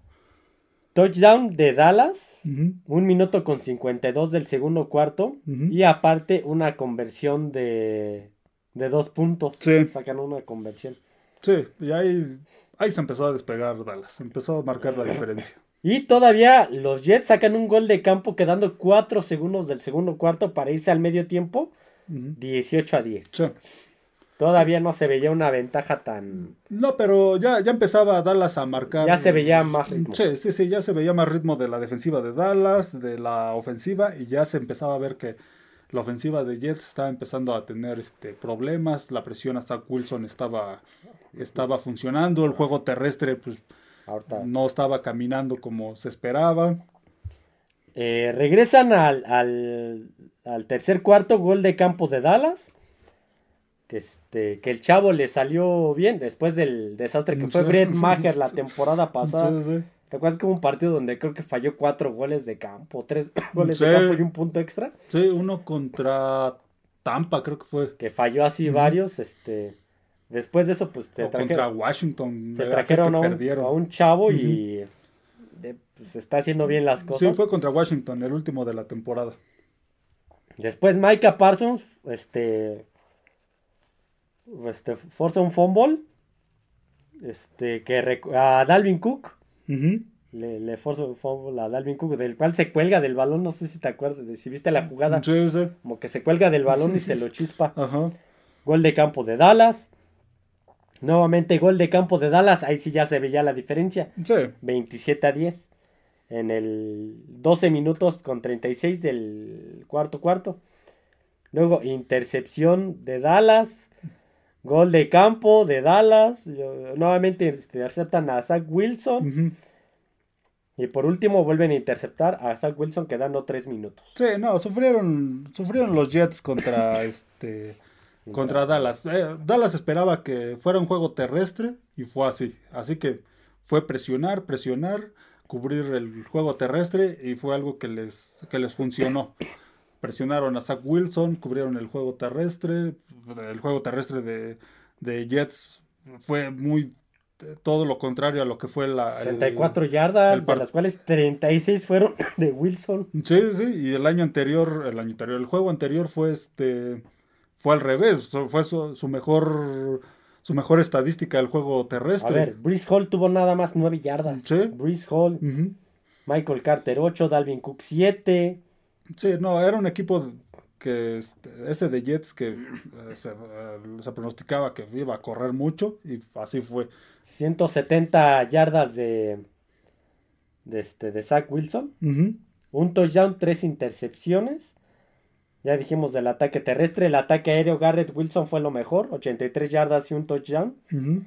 Touchdown de Dallas, un minuto con 52 del segundo cuarto y aparte una conversión de, de dos puntos. Sí. Sacan una conversión. Sí, y ahí, ahí se empezó a despegar Dallas, empezó a marcar la diferencia. Y todavía los Jets sacan un gol de campo quedando 4 segundos del segundo cuarto para irse al medio tiempo, 18 a 10. Sí. Todavía no se veía una ventaja tan. No, pero ya, ya empezaba Dallas a marcar. Ya se veía más ritmo. Sí, sí, sí, ya se veía más ritmo de la defensiva de Dallas, de la ofensiva, y ya se empezaba a ver que la ofensiva de Jets estaba empezando a tener este, problemas. La presión hasta Wilson estaba, estaba funcionando. El juego terrestre, pues, no estaba caminando como se esperaba. Eh, regresan al, al, al tercer cuarto, gol de campo de Dallas que este que el chavo le salió bien después del desastre que fue Brett Maher la temporada pasada. ¿Te acuerdas que hubo un partido donde creo que falló cuatro goles de campo, tres goles de campo y un punto extra? Sí, uno contra Tampa creo que fue. Que falló así varios, este después de eso pues te contra Washington. Te trajeron a un, chavo y pues está haciendo bien las cosas. Sí, fue contra Washington, el último de la temporada. Después Micah Parsons, este este, forza un fumble. Este, que a Dalvin Cook. le, le, forza un fumble a Dalvin Cook, del cual se cuelga del balón. No sé si te acuerdas, de, si viste la jugada. Como que se cuelga del balón y se lo chispa. Gol de campo de Dallas. Nuevamente gol de campo de Dallas. Ahí sí ya se veía la diferencia. 27 a 10. En el 12 minutos con 36 del cuarto cuarto. Luego intercepción de Dallas. Gol de campo de Dallas. Nuevamente interceptan a Zach Wilson. Y por último vuelven a interceptar a Zach Wilson quedando tres minutos. Sí, no, sufrieron, sufrieron los Jets contra este contra Dallas. Eh, Dallas esperaba que fuera un juego terrestre y fue así. Así que fue presionar, presionar, cubrir el juego terrestre y fue algo que les, que les funcionó presionaron a Zach Wilson, cubrieron el juego terrestre, el juego terrestre de, Jets fue muy todo lo contrario a lo que fue la... el- 64 yardas, el de las cuales 36 fueron de Wilson. Sí, sí, y el año anterior, el año anterior, el juego anterior fue este, fue al revés, fue su, su mejor, su mejor estadística del juego A terrestre. ver, Breeze Hall tuvo nada más 9 yardas. Sí. Breeze Hall. Michael Carter 8, Dalvin Cook 7. Sí, no, era un equipo que este, este de Jets que eh, se, eh, se pronosticaba que iba a correr mucho y así fue. 170 yardas de, de, este, de Zach Wilson. Un touchdown, tres intercepciones. Ya dijimos del ataque terrestre. El ataque aéreo, Garrett Wilson fue lo mejor. 83 yardas y un touchdown. Ujú.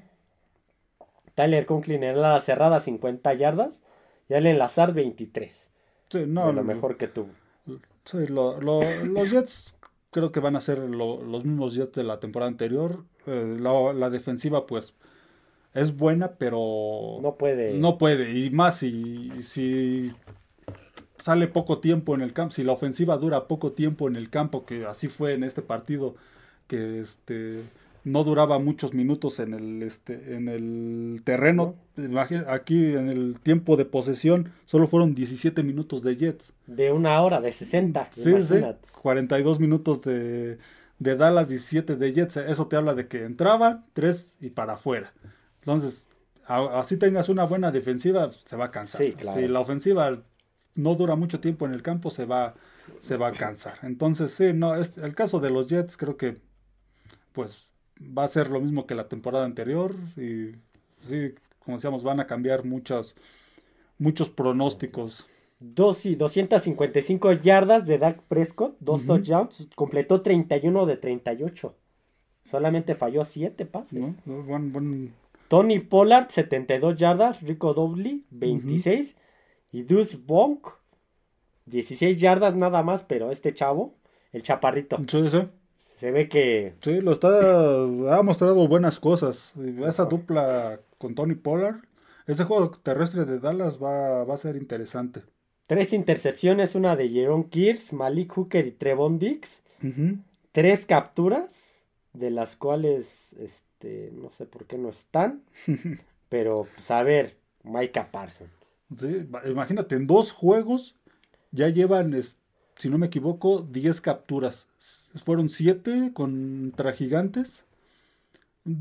Tyler Conklin en la cerrada, 50 yardas. Y Allen Lazard, 23. Sí, no, lo- mejor que tuvo. Sí, lo- lo- los Jets creo que van a ser lo- los mismos Jets de la temporada anterior. Eh, la, la defensiva, pues, es buena, pero No puede. no puede. Y más si, si sale poco tiempo en el campo, si la ofensiva dura poco tiempo en el campo, que así fue en este partido, que este no duraba muchos minutos en el este en el terreno. Aquí en el tiempo de posesión solo fueron 17 minutos de Jets. De una hora, de 60. Sí, sí, imagínate. 42 minutos de, de Dallas, 17 de Jets. Eso te habla de que entraban 3 y para afuera. Entonces, a- así tengas una buena defensiva, se va a cansar. Sí, claro. Si la ofensiva no dura mucho tiempo en el campo, se va, se va a cansar. Entonces, sí, no, es, el caso de los Jets creo que pues va a ser lo mismo que la temporada anterior y sí, como decíamos, van a cambiar muchos, muchos pronósticos. Dos y 255 yardas de Dak Prescott, dos Ujú. touchdowns, completó 31 de 38. Solamente falló 7 pases. ¿no? Buen- buen- Tony Pollard, 72 yardas, Rico Dowdley, 26 y Deuce Bonk, 16 yardas nada más, pero este chavo, el chaparrito, Sí, sí. Se ve que Sí, lo está, ha mostrado buenas cosas. Esa dupla con Tony Pollard, ese juego terrestre de Dallas va, va a ser interesante. tres intercepciones, una de Jerome Kears, Malik Hooker y Trevon Dix, tres capturas, de las cuales, este, no sé por qué no están, pero pues a ver, Micah Parsons. Sí, imagínate, en dos juegos ya llevan, es- si no me equivoco, 10 capturas. Fueron 7 contra gigantes.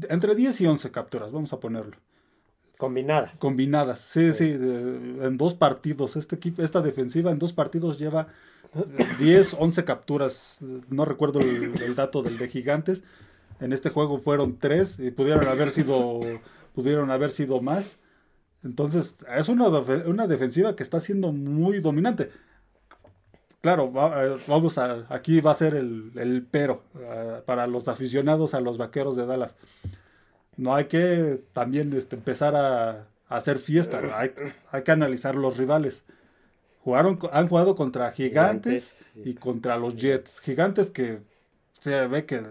Entre 10 y 11 capturas, vamos a ponerlo. Combinadas. Combinadas, sí, Sí. sí, de- en dos partidos. Este equipo, esta defensiva en dos partidos lleva eh, 10, 11 capturas. No recuerdo el, el dato del de Gigantes. En este juego fueron 3 y pudieron haber sido, pudieron haber sido más. Entonces, es una, una defensiva que está siendo muy dominante. Claro, eh, vamos a, aquí va a ser el, el pero eh, para los aficionados a los vaqueros de Dallas. No hay que también este, empezar a, a hacer fiesta, hay, hay que analizar los rivales. Jugaron, han jugado contra gigantes, Gigantes, y contra los Jets. Gigantes que se ve que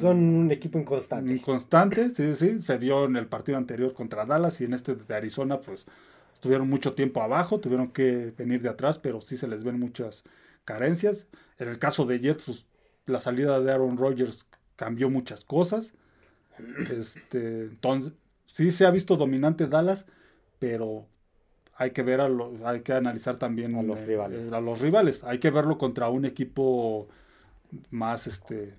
Son un equipo inconstante. inconstante, sí, sí, se vio en el partido anterior contra Dallas y en este de Arizona, pues estuvieron mucho tiempo abajo, tuvieron que venir de atrás, pero sí se les ven muchas carencias. En el caso de Jets, pues la salida de Aaron Rodgers cambió muchas cosas. Este, entonces, sí se ha visto dominante Dallas, pero hay que ver a lo- hay que analizar también A los eh, rivales. a los rivales. Hay que verlo contra un equipo más este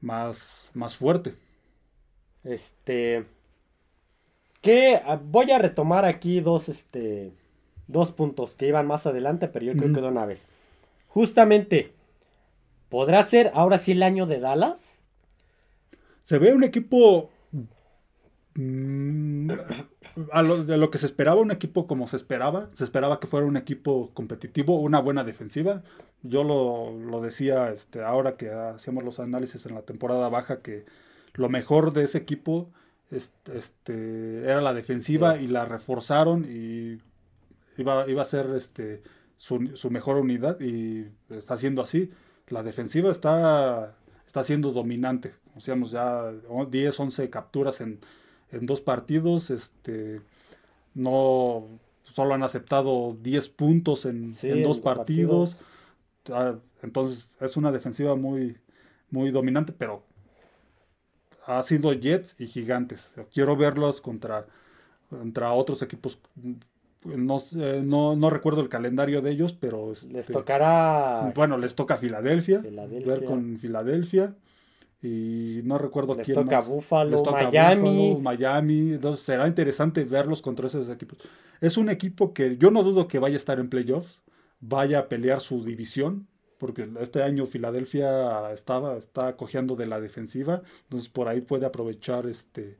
más más fuerte. Este. Que ah, voy a retomar aquí dos, este. Dos puntos que iban más adelante, pero yo creo que de una vez. Justamente, ¿podrá ser ahora sí el año de Dallas? Se ve un equipo mm, a lo, de lo que se esperaba, un equipo como se esperaba. Se esperaba que fuera un equipo competitivo, una buena defensiva. Yo lo, lo decía este, ahora que hacíamos los análisis en la temporada baja, que lo mejor de ese equipo este, este, era la defensiva Sí. y la reforzaron y iba, iba a ser este, su, su mejor unidad y está siendo así. La defensiva está, está siendo dominante. Como decíamos ya o- 10, 11 capturas en, en dos partidos. Este, no solo han aceptado 10 puntos en, Sí, en dos dos partidos. Ah, Entonces es una defensiva muy, muy dominante, pero ha sido Jets y Gigantes. Quiero verlos contra, contra otros equipos. No, sé, no, no recuerdo el calendario de ellos, pero Les este, tocará. bueno, les toca Filadelfia, Filadelfia. ver con Filadelfia y no recuerdo Les quién toca más. Buffalo, Les toca Miami. Buffalo, Miami. Entonces será interesante verlos contra esos equipos. Es un equipo que yo no dudo que vaya a estar en playoffs, vaya a pelear su división, porque este año Filadelfia estaba, está cojeando de la defensiva, entonces por ahí puede aprovechar este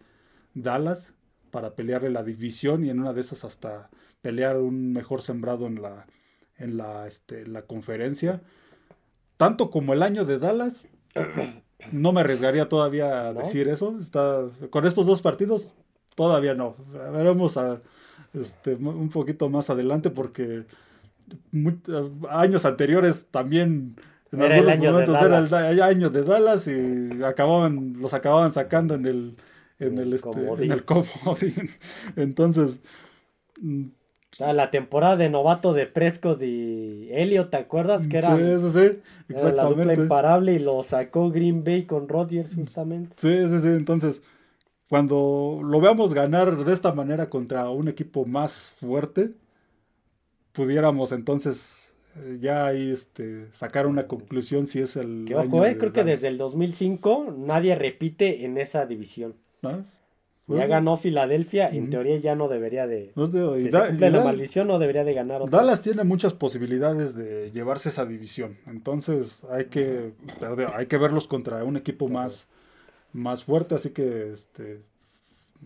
Dallas para pelearle la división y en una de esas hasta pelear un mejor sembrado en la en la, este, la conferencia. Tanto como el año de Dallas, no me arriesgaría todavía a ¿No? decir eso. Está, con estos dos partidos, todavía no. Veremos a, este, un poquito más adelante porque mu- años anteriores también en Era algunos momentos era el año de Dallas y acababan, los acababan sacando en el, en el, el este, en el comodín. Entonces, mm, Ah, La temporada de novato de Prescott y Elliot, ¿te acuerdas? Que era, sí, sí, sí, era la dupla exactamente. imparable y lo sacó Green Bay con Rodgers justamente. Sí, sí, sí. Entonces, cuando lo veamos ganar de esta manera contra un equipo más fuerte, pudiéramos entonces eh, ya ahí este, sacar una conclusión si es el. Que ojo, eh, creo que desde el 2005 nadie repite en esa división. ¿no? Ya Pues, ganó Filadelfia, en teoría ya no debería de... digo, y Si Da- se cumple y la maldición, no debería de ganar otra. Dallas tiene muchas posibilidades de llevarse esa división. Entonces hay que, hay que verlos contra un equipo más, más fuerte. Así que este,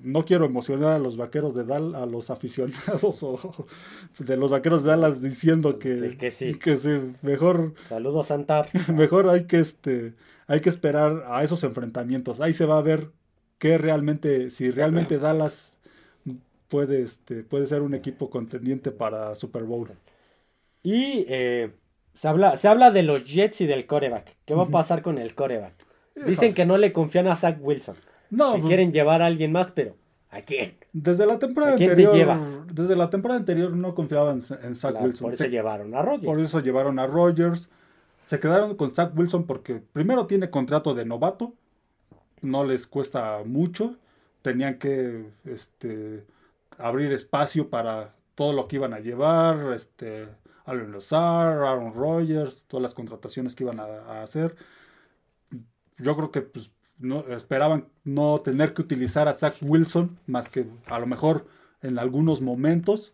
no quiero emocionar a los vaqueros de Dallas, a los aficionados o de los vaqueros de Dallas diciendo que, Que sí. que sí, mejor, Saludos, Santar. mejor hay que este, hay que esperar a esos enfrentamientos. Ahí se va a ver qué realmente, si realmente Dallas puede, este, puede ser un equipo contendiente para Super Bowl. Y eh, se, habla, se habla de los Jets y del coreback. ¿Qué va a pasar con el coreback? Dicen que no le confían a Zach Wilson. No, Que pues, quieren llevar a alguien más, pero ¿a quién? desde la temporada ¿A quién te anterior, llevas? desde la temporada anterior no confiaban en, en Zach Claro, Wilson. por eso Se- llevaron a Rodgers. por eso llevaron a Rodgers. Se quedaron con Zach Wilson porque primero tiene contrato de novato, no les cuesta mucho. Tenían que este, abrir espacio para todo lo que iban a llevar, este, Allen Lazar, Aaron Rodgers, todas las contrataciones que iban a, a hacer. Yo creo que pues, no, esperaban no tener que utilizar a Zach Wilson, más que a lo mejor en algunos momentos.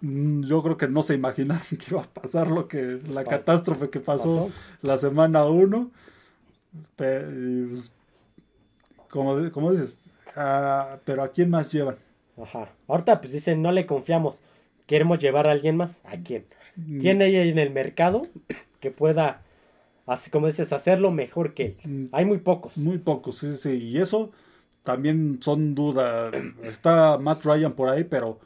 Mm, Yo creo que no se imaginaron que iba a pasar lo que la Pa- catástrofe que pasó, pasó. la semana 1. Como, como dices, ah, pero ¿a quién más llevan? Ajá. Ahorita pues dicen, no le confiamos. Queremos llevar a alguien más. ¿A quién? Mm, ¿Quién hay en el mercado que pueda, así como dices, hacerlo mejor que él? Mm, Hay muy pocos. Muy pocos, sí, sí. Y eso también son dudas. Está Matt Ryan por ahí, pero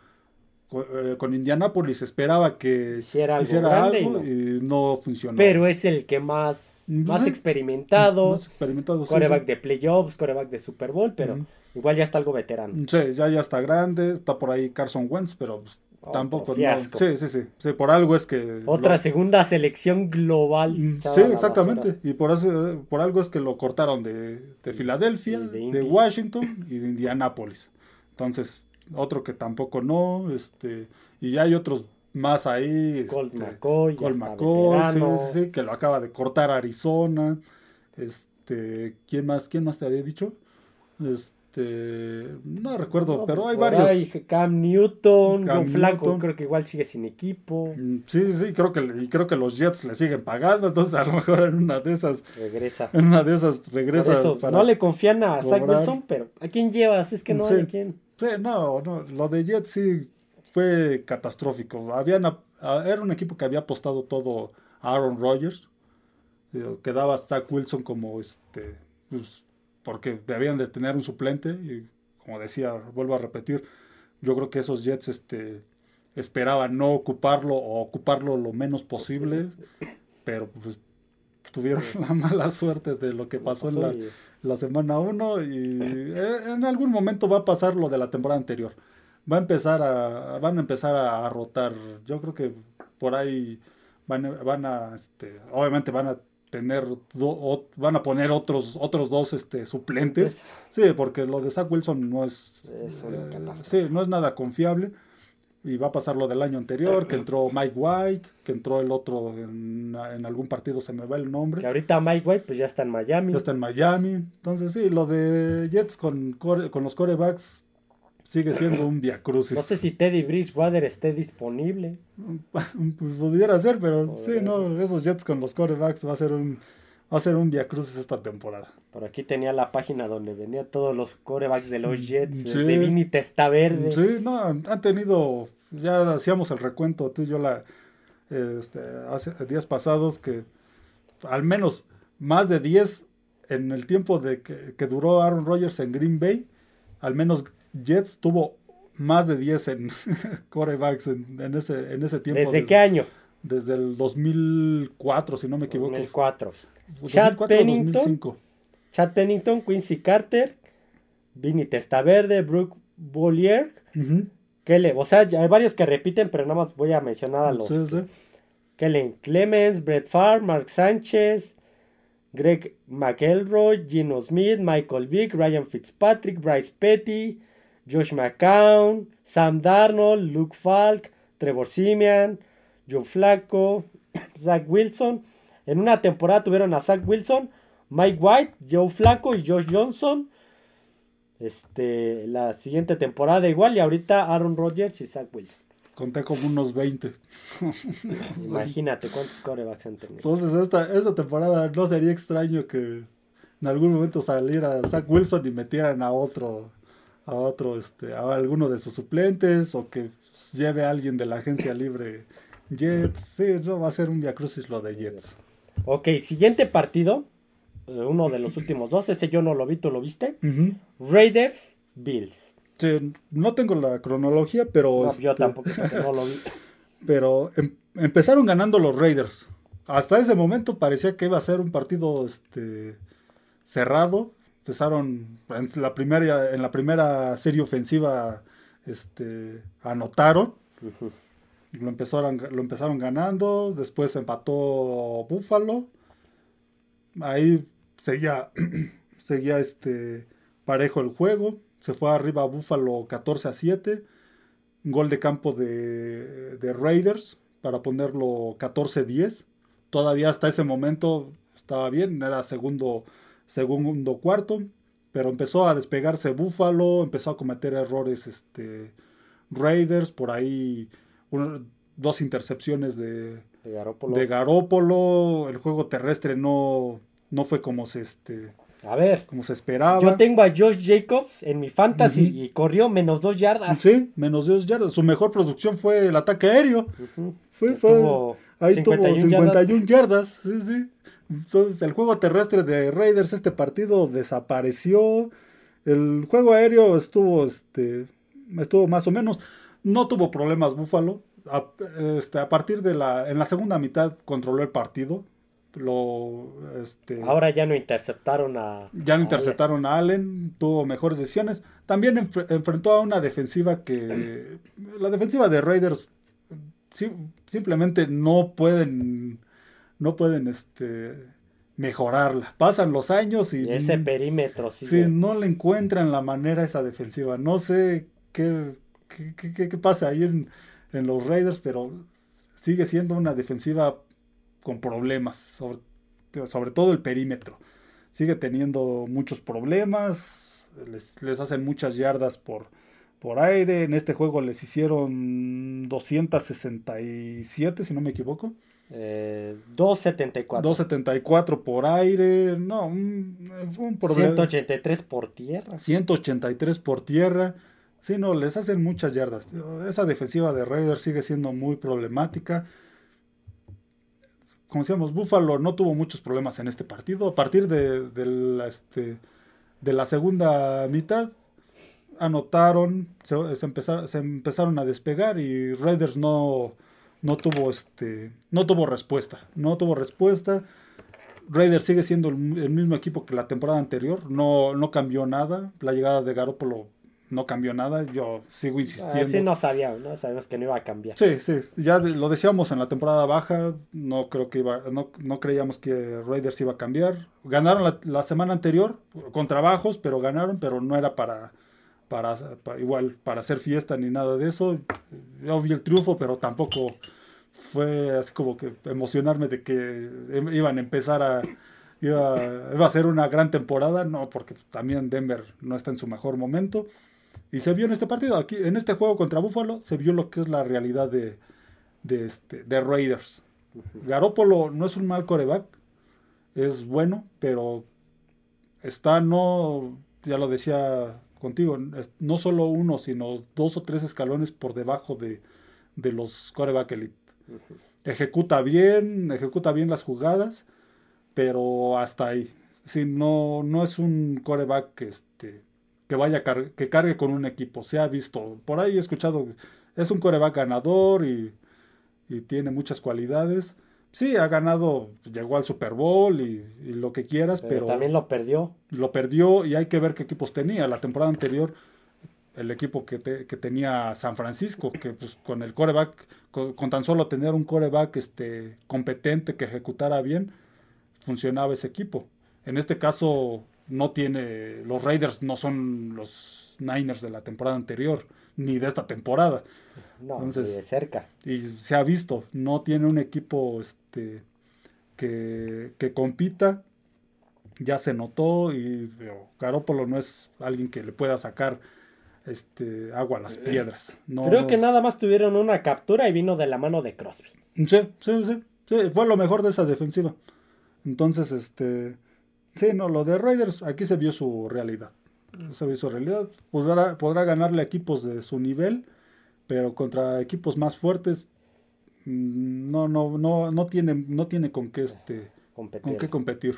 con Indianapolis esperaba que Hiciera algo hiciera y no. y no funcionó. Pero es el que más, más experimentado. Más experimentado, coreback sí. de playoffs, coreback de Super Bowl, pero igual ya está algo veterano. Sí, ya, ya está grande, está por ahí Carson Wentz, pero pues, Otro tampoco no. Sí, sí, sí, por algo es que Otra lo- segunda selección global. Sí, exactamente. Y por eso, por algo es que lo cortaron de, de Filadelfia, de. Washington y de Indianápolis. Entonces, otro que tampoco no, este, y ya hay otros más ahí, Colt este, McCoy, Colt McCoy, sí, sí, sí, que lo acaba de cortar Arizona. Este, ¿quién más, quién más te había dicho? Este, no recuerdo, No, pero pues, hay varios. ahí Cam Newton, Cam Flaco, Newton. creo que igual sigue sin equipo. Mm, Sí, sí, creo que, y creo que los Jets le siguen pagando, entonces a lo mejor en una de esas, Regresa. en una de esas regresa eso, para... no le confían a Zach. Wilson, pero ¿a quién llevas? Es que no Sí. hay a quién. Sí, no, no, lo de Jets sí fue catastrófico. Habían, era un equipo que había apostado todo a Aaron Rodgers. Quedaba Zach Wilson como este, pues, porque debían de tener un suplente. Y como decía, vuelvo a repetir, yo creo que esos Jets este, esperaban no ocuparlo o ocuparlo lo menos posible, pero pues tuvieron la mala suerte de lo que pasó en la, la semana 1 y eh, en algún momento va a pasar lo de la temporada anterior. Va a empezar a, van a empezar a, rotar. Yo creo que por ahí van, a- van a, este, obviamente van a tener, van a poner otros, otros dos este, suplentes. Sí, porque lo de Zach Wilson no es, sí, no es nada confiable. Y va a pasar lo del año anterior, que entró Mike White, que entró el otro en, algún partido, se me va el nombre. Que ahorita Mike White pues ya está en Miami. Ya está en Miami. Entonces sí, lo de Jets con, con los corebacks sigue siendo un crucis. No sé si Teddy Bridgewater esté disponible. Pues pudiera ser, pero sí, no, esos Jets con los corebacks va a ser un va a ser un crucis esta temporada. Por aquí tenía la página donde venía todos los corebacks de los Jets, sí. de Vini Testa Verde. Sí, no, han tenido, ya hacíamos el recuento, tú y yo la, este, hace días pasados, que al menos más de 10 en el tiempo de que, que duró Aaron Rodgers en Green Bay, al menos Jets tuvo más de 10 en corebacks en, ese, en ese tiempo. ¿Desde, qué año? Desde el 2004, si no me equivoco. 2004. Chad Pennington, Chad Pennington, Quincy Carter, Vinny Testaverde, Brooke Bollier. o sea, hay varios que repiten, pero nada más voy a mencionar a los. Kellen Clemens, Brett Farr, Mark Sánchez, Greg McElroy, Gino Smith, Michael Vick, Ryan Fitzpatrick, Bryce Petty, Josh McCown, Sam Darnold, Luke Falk, Trevor Simeon, Joe Flacco, Zach Wilson. En una temporada tuvieron a Zach Wilson, Mike White, Joe Flacco y Josh Johnson. Este, la siguiente temporada igual y ahorita Aaron Rodgers y Zach Wilson. Conté como unos 20. Imagínate cuántos corebacks han tenido. Entonces esta, esta temporada no sería extraño que en algún momento saliera Zach Wilson y metieran a otro a otro, este, a alguno de sus suplentes o que lleve a alguien de la agencia libre Jets. Sí, no va a ser un viacrucis lo de Jets. Ok, siguiente partido, eh, uno de los últimos dos, este yo no lo vi, ¿tú lo viste? Raiders, Bills. Sí, no tengo la cronología, pero... No, yo este, tampoco, no lo vi. Pero em, empezaron ganando los Raiders. Hasta ese momento parecía que iba a ser un partido este, cerrado empezaron en la primera en la primera serie ofensiva este anotaron lo empezaron lo empezaron ganando después empató Buffalo ahí seguía seguía este parejo el juego. Se fue arriba Buffalo 14 a 7 gol de campo de, de Raiders para ponerlo 14 10 todavía hasta ese momento estaba bien era segundo segundo cuarto, pero empezó a despegarse Buffalo, empezó a cometer errores este, Raiders, por ahí dos intercepciones de, de Garópolo. el juego terrestre no, no fue como se, este, a ver, como se esperaba. Yo tengo a Josh Jacobs en mi fantasy y corrió menos dos yardas. Sí, menos dos yardas. Su mejor producción fue el ataque aéreo. Fue, fue, ahí tuvo 51 yardas. Sí, sí. Entonces, el juego terrestre de Raiders, este partido desapareció. El juego aéreo estuvo, este, estuvo más o menos. No tuvo problemas Buffalo. A, este, a partir de la, en la segunda mitad controló el partido. Lo, este, Ahora ya no interceptaron a. Ya no interceptaron a Allen, tuvo mejores decisiones. También enfrentó a una defensiva que. La defensiva de Raiders simplemente no pueden no pueden este, mejorarla. Pasan los años y... ese perímetro, sí. Sí, no le encuentran la manera esa defensiva. No sé qué, qué, qué, pasa ahí en, en, los Raiders, pero sigue siendo una defensiva con problemas, sobre, sobre todo el perímetro. Sigue teniendo muchos problemas, les, les hacen muchas yardas por, por aire. En este juego les hicieron 267, si no me equivoco. Eh, 274. 274 por aire. No, fue un problema. 183 por tierra. 183 por tierra. Sí, no, les hacen muchas yardas. Esa defensiva de Raiders sigue siendo muy problemática. Como decíamos, Buffalo no tuvo muchos problemas en este partido. A partir de, la, este, de la segunda mitad, anotaron, se, empezaron, a despegar y Raiders no, no tuvo este no tuvo respuesta no tuvo respuesta Raiders sigue siendo el, mismo equipo que la temporada anterior no no cambió nada la llegada de Garoppolo no cambió nada. Yo sigo insistiendo. sí, no sabíamos, no sabemos que no iba a cambiar. Sí, sí, ya lo decíamos en la temporada baja, no creo que iba, no, no creíamos que Raiders iba a cambiar. Ganaron la, la, semana anterior con trabajos, pero ganaron, pero no era para, para, igual para hacer fiesta ni nada de eso. Yo vi el triunfo, pero tampoco fue así como que emocionarme de que iban a empezar a iba, iba a ser una gran temporada, no, porque también Denver no está en su mejor momento. Y se vio en este partido, aquí en este juego contra Buffalo, se vio lo que es la realidad de, de, este, de Raiders. Garópolo no es un mal coreback, es bueno, pero está no, ya lo decía contigo, no solo uno, sino dos o tres escalones por debajo de, de los coreback elite. Ejecuta bien, ejecuta bien las jugadas, pero hasta ahí. Si no, no es un coreback que, este, que vaya que cargue con un equipo. Se ha visto, por ahí he escuchado, es un coreback ganador y, tiene muchas cualidades. Sí, ha ganado, llegó al Super Bowl y, lo que quieras, pero, También lo perdió. Lo perdió y hay que ver qué equipos tenía. La temporada anterior, el equipo que, que tenía San Francisco, que pues con el coreback, con, con, tan solo tener un coreback este, competente que ejecutara bien, funcionaba ese equipo. En este caso, no tiene. Los Raiders no son los Niners de la temporada anterior, ni de esta temporada. No, Entonces, de cerca. Y se ha visto, no tiene un equipo este, que, que compita. Ya se notó y Garópolo no es alguien que le pueda sacar este, agua a las piedras. No, Creo que nada más tuvieron una captura y vino de la mano de Crosby. Sí, sí, sí, sí, fue lo mejor de esa defensiva. Entonces, este, sí, no, lo de Raiders, aquí se vio su realidad. Se vio su realidad. Podrá, podrá ganarle equipos de su nivel, pero contra equipos más fuertes, mm, no, no, no, no tiene, no tiene con qué este, competir. con qué competir.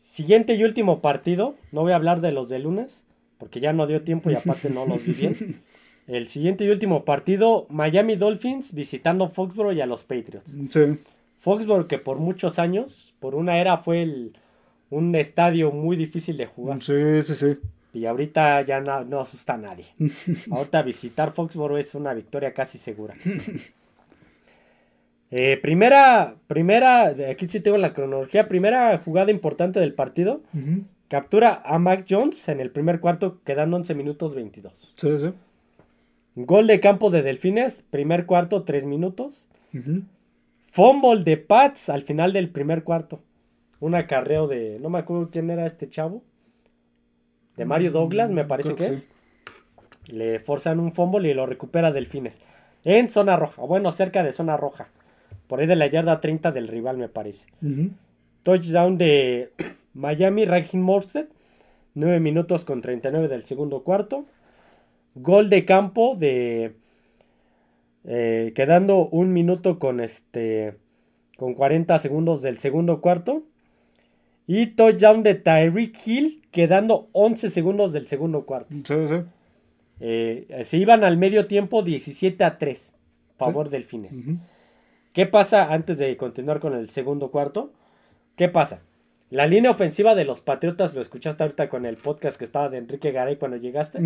Siguiente y último partido, no voy a hablar de los de lunes, porque ya no dio tiempo y aparte no los vi bien. El siguiente y último partido, Miami Dolphins visitando Foxborough y a los Patriots. Sí. Foxborough que por muchos años, por una era fue un estadio muy difícil de jugar. Sí, sí, sí. Y ahorita ya no, asusta a nadie. ahorita visitar Foxborough es una victoria casi segura. Eh, primera, primera, aquí sí tengo la cronología, primera jugada importante del partido. Captura a Mac Jones en el primer cuarto, quedando 11 minutos 22. Sí, sí. Gol de campo de Delfines, primer cuarto, 3 minutos. Fumble de Pats al final del primer cuarto. Un acarreo de. No me acuerdo quién era este chavo. De Mario Douglas, me parece que, es. Le forzan un fumble y lo recupera Delfines. En zona roja. Bueno, cerca de zona roja. Por ahí de la yarda 30 del rival, me parece. Touchdown de Miami, Rankin Morstead. 9 minutos con 39 del segundo cuarto. Gol de campo de eh, quedando un minuto con este. Con 40 segundos del segundo cuarto. Y touchdown de Tyreek Hill. Quedando 11 segundos del segundo cuarto. Sí, sí. Eh, se iban al medio tiempo 17 a 3. Favor del Delfines. ¿Qué pasa antes de continuar con el segundo cuarto? ¿Qué pasa? La línea ofensiva de los Patriotas, lo escuchaste ahorita con el podcast que estaba de Enrique Garay cuando llegaste,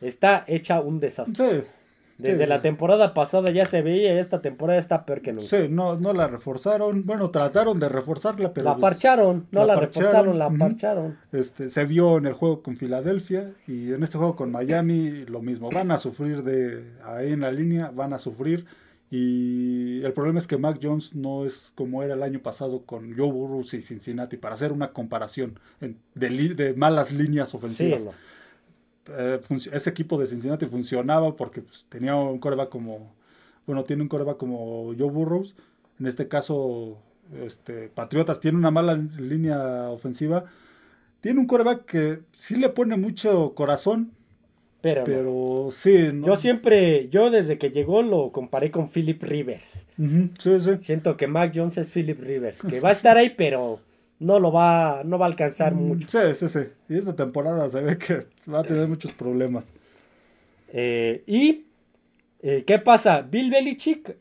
está hecha un desastre. Sí. Desde la temporada pasada ya se veía, esta temporada está peor que nunca. Sí, no, no la reforzaron. Bueno, trataron de reforzarla, pero. La pues, parcharon, no la, reforzaron, la parcharon. Este, se vio en el juego con Filadelfia y en este juego con Miami lo mismo. Van a sufrir de ahí en la línea, van a sufrir. Y el problema es que Mac Jones no es como era el año pasado con Joe Burrows y Cincinnati, para hacer una comparación de, de malas líneas ofensivas. Eh, ese equipo de Cincinnati funcionaba porque pues, tenía un coreback como, bueno, tiene un coreback como Joe Burrows. En este caso, este, Patriotas tiene una mala línea ofensiva. Tiene un coreback que sí le pone mucho corazón. Pero, pero sí. Yo siempre, yo desde que llegó lo comparé con Philip Rivers. Siento que Mac Jones es Philip Rivers, que va a estar ahí, pero no lo va, no va a alcanzar mm, mucho. Sí, sí, sí. Y esta temporada se ve que va a tener muchos problemas. Eh, y, eh, ¿qué pasa? Bill Belichick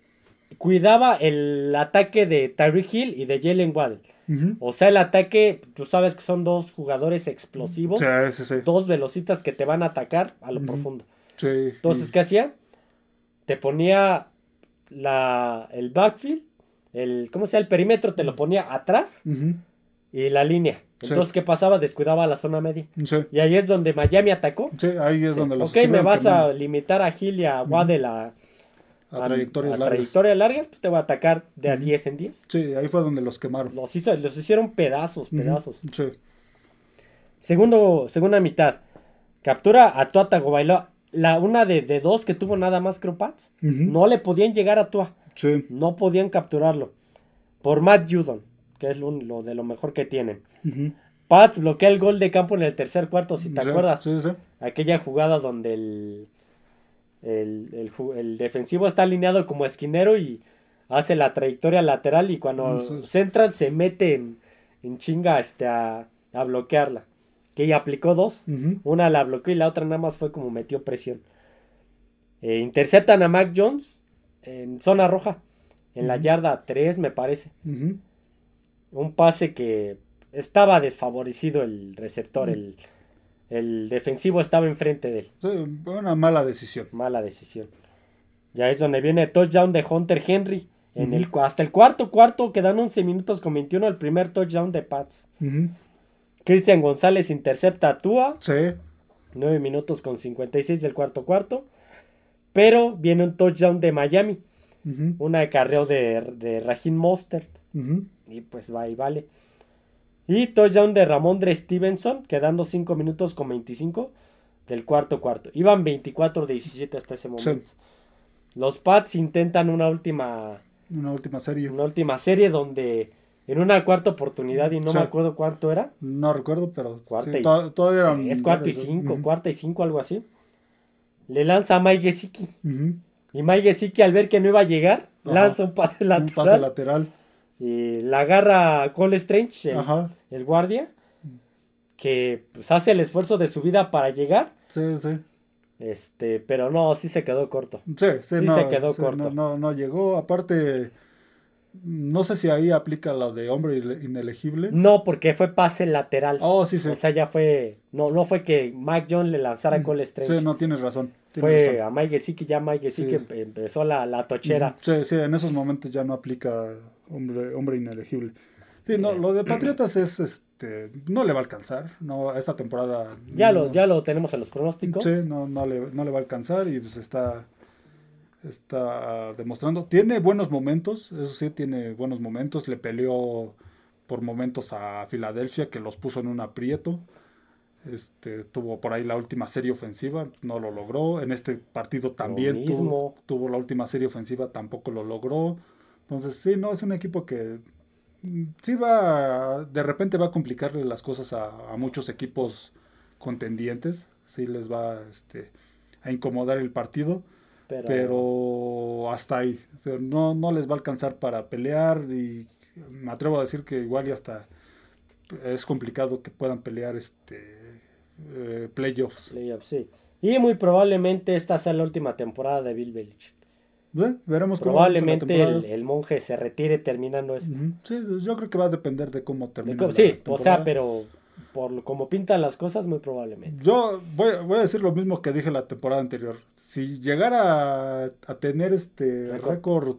cuidaba el ataque de Tyreek Hill y de Jalen Waddle. Ujú. O sea, el ataque, tú sabes que son dos jugadores explosivos, Sí, sí, sí. dos velocitas que te van a atacar a lo Ujú. profundo. Sí, Entonces, ¿qué hacía? Te ponía la, el backfield, el, ¿cómo se llama? El perímetro te lo ponía atrás Ujú. Y la línea. Sí. Entonces, ¿qué pasaba? Descuidaba la zona media. Sí, Y ahí es donde Miami atacó. sí, ahí es Sí, donde los ok, me vas a limitar a Gil y a Waddle a, a trayectorias a largas. trayectoria larga, pues te voy a atacar de a Ujú. 10 en 10. Sí, ahí fue donde los quemaron. Los, hizo, los hicieron pedazos, pedazos. Sí. Segundo, segunda mitad. Captura a Tua Tagovailoa. La una de, de dos que tuvo nada más creo Pats. Ujú. No le podían llegar a Tua. Sí. No podían capturarlo. Por Matt Judon, que es lo, lo de lo mejor que tienen. Ujú. Pats bloquea el gol de campo en el tercer cuarto, si te Sí, acuerdas. Sí, sí. Aquella jugada donde el, el, el ju- el defensivo está alineado como esquinero y hace la trayectoria lateral y cuando Mm, centran se mete en, en chinga este, a, a bloquearla. Que ella aplicó dos. Una la bloqueó y la otra nada más fue como metió presión. Eh, interceptan a Mac Jones en zona roja. En la yarda 3 me parece. Un pase que estaba desfavorecido el receptor. Mm. El, el defensivo estaba enfrente de él. Sí, una mala decisión. Mala decisión. Ya es donde viene el touchdown de Hunter Henry. En el, hasta el cuarto cuarto quedan 11 minutos con 21 el primer touchdown de Pats. Ujú. Cristian González intercepta a Tua. Sí. 9 minutos con 56 del cuarto cuarto. Pero viene un touchdown de Miami. Ujú. Un acarreo de, de Raheem Mostert. Y pues va y vale. Y touchdown de Ramondre Stevenson. Quedando 5 minutos con 25 del cuarto cuarto. Iban 24-17 hasta ese momento. Los Pats intentan una última, Una última serie. una última serie donde en una cuarta oportunidad, y no Sí. me acuerdo cuánto era. No recuerdo, pero Cuarta sí, y- to- todavía eran. Es cuarto y cinco, cuarta y cinco, algo así. Le lanza a Mike Gesicki. Y Mike Gesicki al ver que no iba a llegar, Ajá. lanza un pase Un lateral. pase lateral. Y la agarra Cole Strange, el, guardia. Que pues hace el esfuerzo de su vida para llegar. Sí, sí. Este, pero no, sí se quedó corto. Sí, sí, Sí no, se quedó sí, corto. No, no, no llegó. Aparte, no sé si ahí aplica lo de hombre inelegible. No, porque fue pase lateral. Oh, sí, sí. O sea, ya fue. No, no fue que Mike Jones le lanzara a Cole Strange. Sí, no, tienes razón. tienes fue razón. a Mike Gesicki, ya Mike Gesicki Sí. empe- empezó la, la tochera. Sí, sí, en esos momentos ya no aplica hombre, hombre inelegible. Sí, no, lo de Patriotas es, este, no le va a alcanzar, no, esta temporada. Ya, no- lo, ya lo tenemos en los pronósticos. Sí, no, no, le, no le va a alcanzar y pues está, está demostrando. Tiene buenos momentos, eso sí, tiene buenos momentos. Le peleó por momentos a Filadelfia, que los puso en un aprieto. Este, tuvo por ahí la última serie ofensiva, no lo logró. En este partido también tuvo, tuvo la última serie ofensiva, tampoco lo logró. Entonces, sí, no, es un equipo que mm, sí va, de repente va a complicarle las cosas a, a muchos equipos contendientes. Sí les va este, a incomodar el partido, Pero, pero hasta ahí. O sea, no, no les va a alcanzar para pelear y me atrevo a decir que igual y hasta es complicado que puedan pelear este eh, playoffs. playoffs, sí. Y muy probablemente esta sea la última temporada de Bill Belichick. Veremos cómo avanza la Probablemente el, el monje se retire terminando esto. Sí, yo creo que va a depender de cómo De termine. la sí, o sea, pero por como pintan las cosas, muy probablemente. Yo voy, voy a decir lo mismo que dije la temporada anterior. Si llegara a, a tener este Récord.